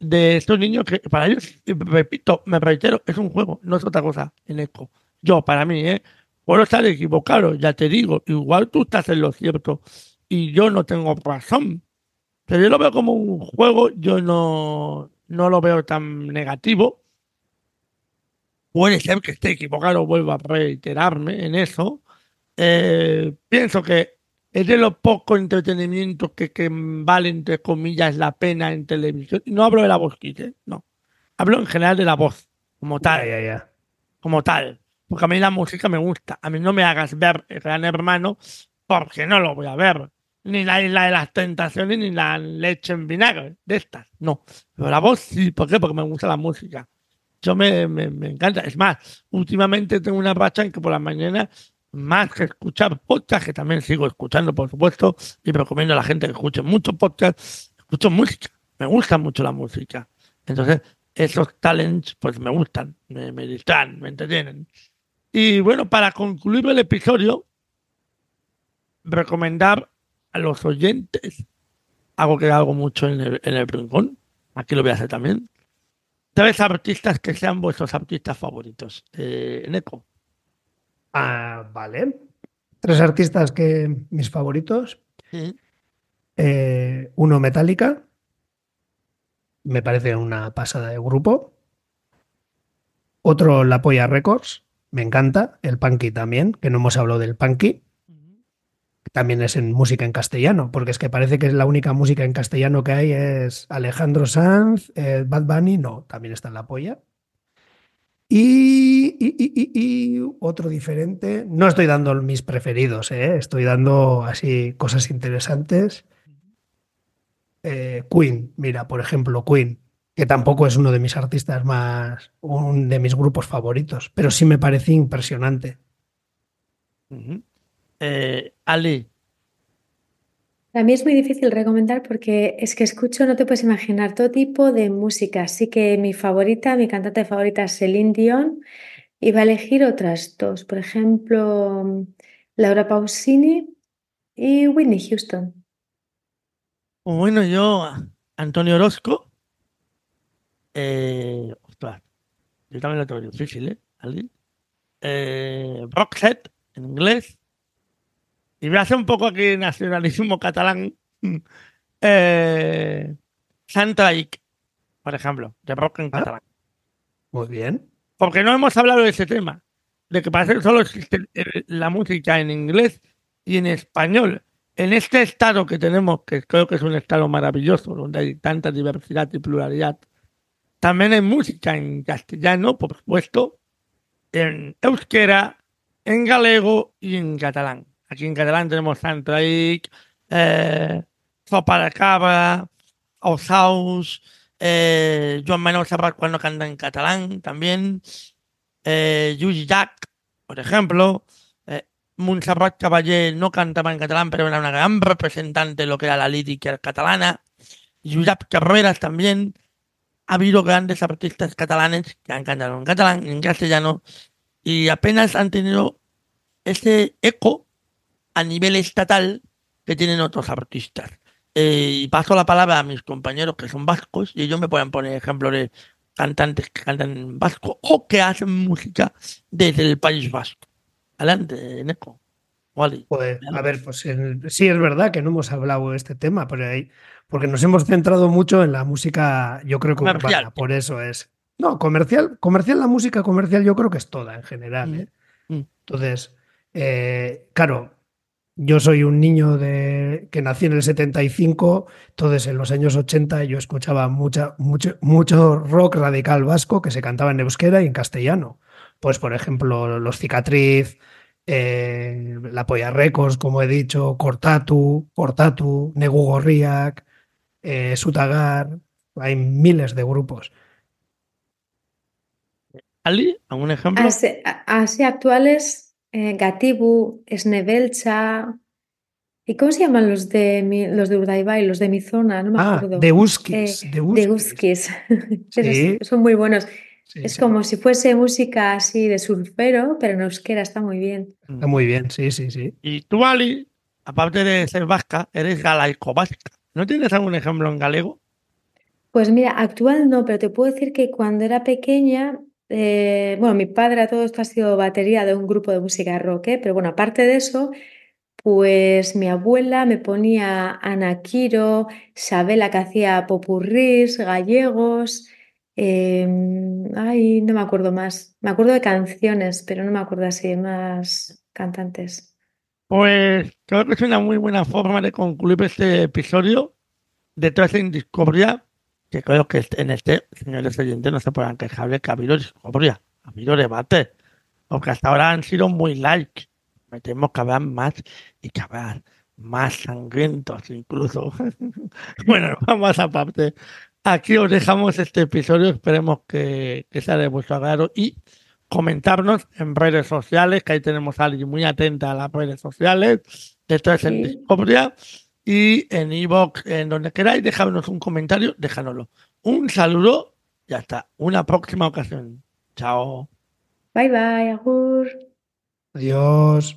de estos niños que para ellos, repito, me reitero, es un juego, no es otra cosa en eco. Yo, para mí, ¿eh? puedo estar equivocado, ya te digo, igual tú estás en lo cierto y yo no tengo razón, pero yo lo veo como un juego, yo no, no lo veo tan negativo. Puede ser que esté equivocado, vuelvo a reiterarme en eso. Eh, pienso que es de los pocos entretenimientos que, que vale, entre comillas, la pena en televisión. No hablo de la voz, Kike, no. Hablo en general de la voz, como tal, Ya, ya, ya. como tal. Porque a mí la música me gusta. A mí no me hagas ver el Gran Hermano porque no lo voy a ver. Ni la isla de las tentaciones, ni la leche en vinagre, de estas, no. Pero la voz sí, ¿por qué? Porque me gusta la música. Yo me, me, me encanta. Es más, últimamente tengo una racha en que por la mañana, más que escuchar podcast, que también sigo escuchando, por supuesto, y recomiendo a la gente que escuche mucho podcast, escucho música. Me gusta mucho la música. Entonces, esos talents, pues me gustan, me, me me entretienen. Y bueno, para concluir el episodio, recomendar a los oyentes algo que hago mucho en el, en el rincón. Aquí lo voy a hacer también. Tres artistas que sean vuestros artistas favoritos. Eh, Neko. Ah, vale. Tres artistas que mis favoritos. Sí. Eh, uno Metallica. Me parece una pasada de grupo. Otro La Polla Records. Me encanta. El Punky también, que no hemos hablado del Punky. También es en música en castellano, porque es que parece que la única música en castellano que hay es Alejandro Sanz, eh, Bad Bunny, no, también está en La Polla. Y, y- y- otro diferente. No estoy dando mis preferidos, ¿eh? estoy dando así cosas interesantes. Eh, Queen, mira, por ejemplo, Queen, que tampoco es uno de mis artistas más, un de mis grupos favoritos, pero sí me parece impresionante. Eh, Ali. A mí es muy difícil recomendar porque es que escucho, no te puedes imaginar, todo tipo de música. Así que mi favorita, mi cantante favorita es Celine Dion y va a elegir otras dos. Por ejemplo, Laura Pausini y Whitney Houston. Bueno, yo, Antonio Orozco. Eh, ostras, yo también lo tengo difícil, ¿eh? Ali. Eh, Roxette, en inglés. Y voy a hacer un poco aquí nacionalismo catalán. Eh, Santraik, por ejemplo, de rock en Ah. catalán. Muy bien. Porque no hemos hablado de ese tema, de que parece que solo existe la música en inglés y en español. En este estado que tenemos, que creo que es un estado maravilloso, donde hay tanta diversidad y pluralidad, también hay música en castellano, por supuesto, en euskera, en galego y en catalán. Aquí en catalán tenemos Santraik, eh, Sopa de Cabra, Osaus, eh, Joan Manuel Serrat cuando canta en catalán también, eh, Lluís Llach, por ejemplo, eh, Montserrat Caballé no cantaba en catalán, pero era una gran representante de lo que era la lírica catalana, Josep Carreras también, ha habido grandes artistas catalanes que han cantado en catalán, en castellano, y apenas han tenido ese eco a nivel estatal que tienen otros artistas. Eh, y paso la palabra a mis compañeros que son vascos y ellos me pueden poner ejemplos de cantantes que cantan en vasco o que hacen música desde el País Vasco. Adelante, Neko. Wally. Pues, a ver, pues sí es verdad que no hemos hablado de este tema, pero ahí, porque nos hemos centrado mucho en la música, yo creo que Comercial. urbana, por eso es. No, comercial, comercial, la música comercial yo creo que es toda en general. ¿eh? Mm. Entonces, eh, claro, yo soy un niño de, que nací en el 75, entonces en los años 80 yo escuchaba mucha, mucho, mucho rock radical vasco que se cantaba en euskera y en castellano. Pues, por ejemplo, Los Cicatriz, eh, La Polla Records, como he dicho, Cortatu, Cortatu, Negu Gorriak, eh, Sutagar, hay miles de grupos. Ali, ¿algún ejemplo? Así, actuales, eh, Gatibu, Snebelcha. ¿Y cómo se llaman los de mi- los de Urdaibai, los de mi zona? No me Ah, acuerdo. de Uskis, Eh, de de Uskis. Sí. son muy buenos. Sí, Es sí, como si fuese música así de surfero, pero en euskera está muy bien. Está muy bien, sí, sí, sí. Y tú, Ali, aparte de ser vasca, eres galaico-vasca. ¿No tienes algún ejemplo en galego? Pues mira, actual no, pero te puedo decir que cuando era pequeña, eh, bueno, mi padre a todo esto ha sido batería de un grupo de música rock, ¿eh? Pero bueno, aparte de eso, pues mi abuela me ponía Ana Quiro, Sabela que hacía popurrís, gallegos, em, ay, no me acuerdo más. Me acuerdo de canciones, pero no me acuerdo así de más cantantes. Pues creo que es una muy buena forma de concluir este episodio de Tres en Discordia, que creo que en este, señores oyentes, no se puedan quejar de que ha habido discordia, ha habido debate, porque hasta ahora han sido muy like. Me temo que habrá más y que habrá más sangrientos incluso. bueno, vamos aparte. Aquí os dejamos este episodio, esperemos que, que sea de vuestro agrado y comentarnos en redes sociales, que ahí tenemos a alguien muy atenta a las redes sociales, de Tres en Sí. Y en iVoox, en donde queráis, dejadnos un comentario, déjanoslo. Un saludo y hasta una próxima ocasión. Chao. Bye bye, agur. Adiós.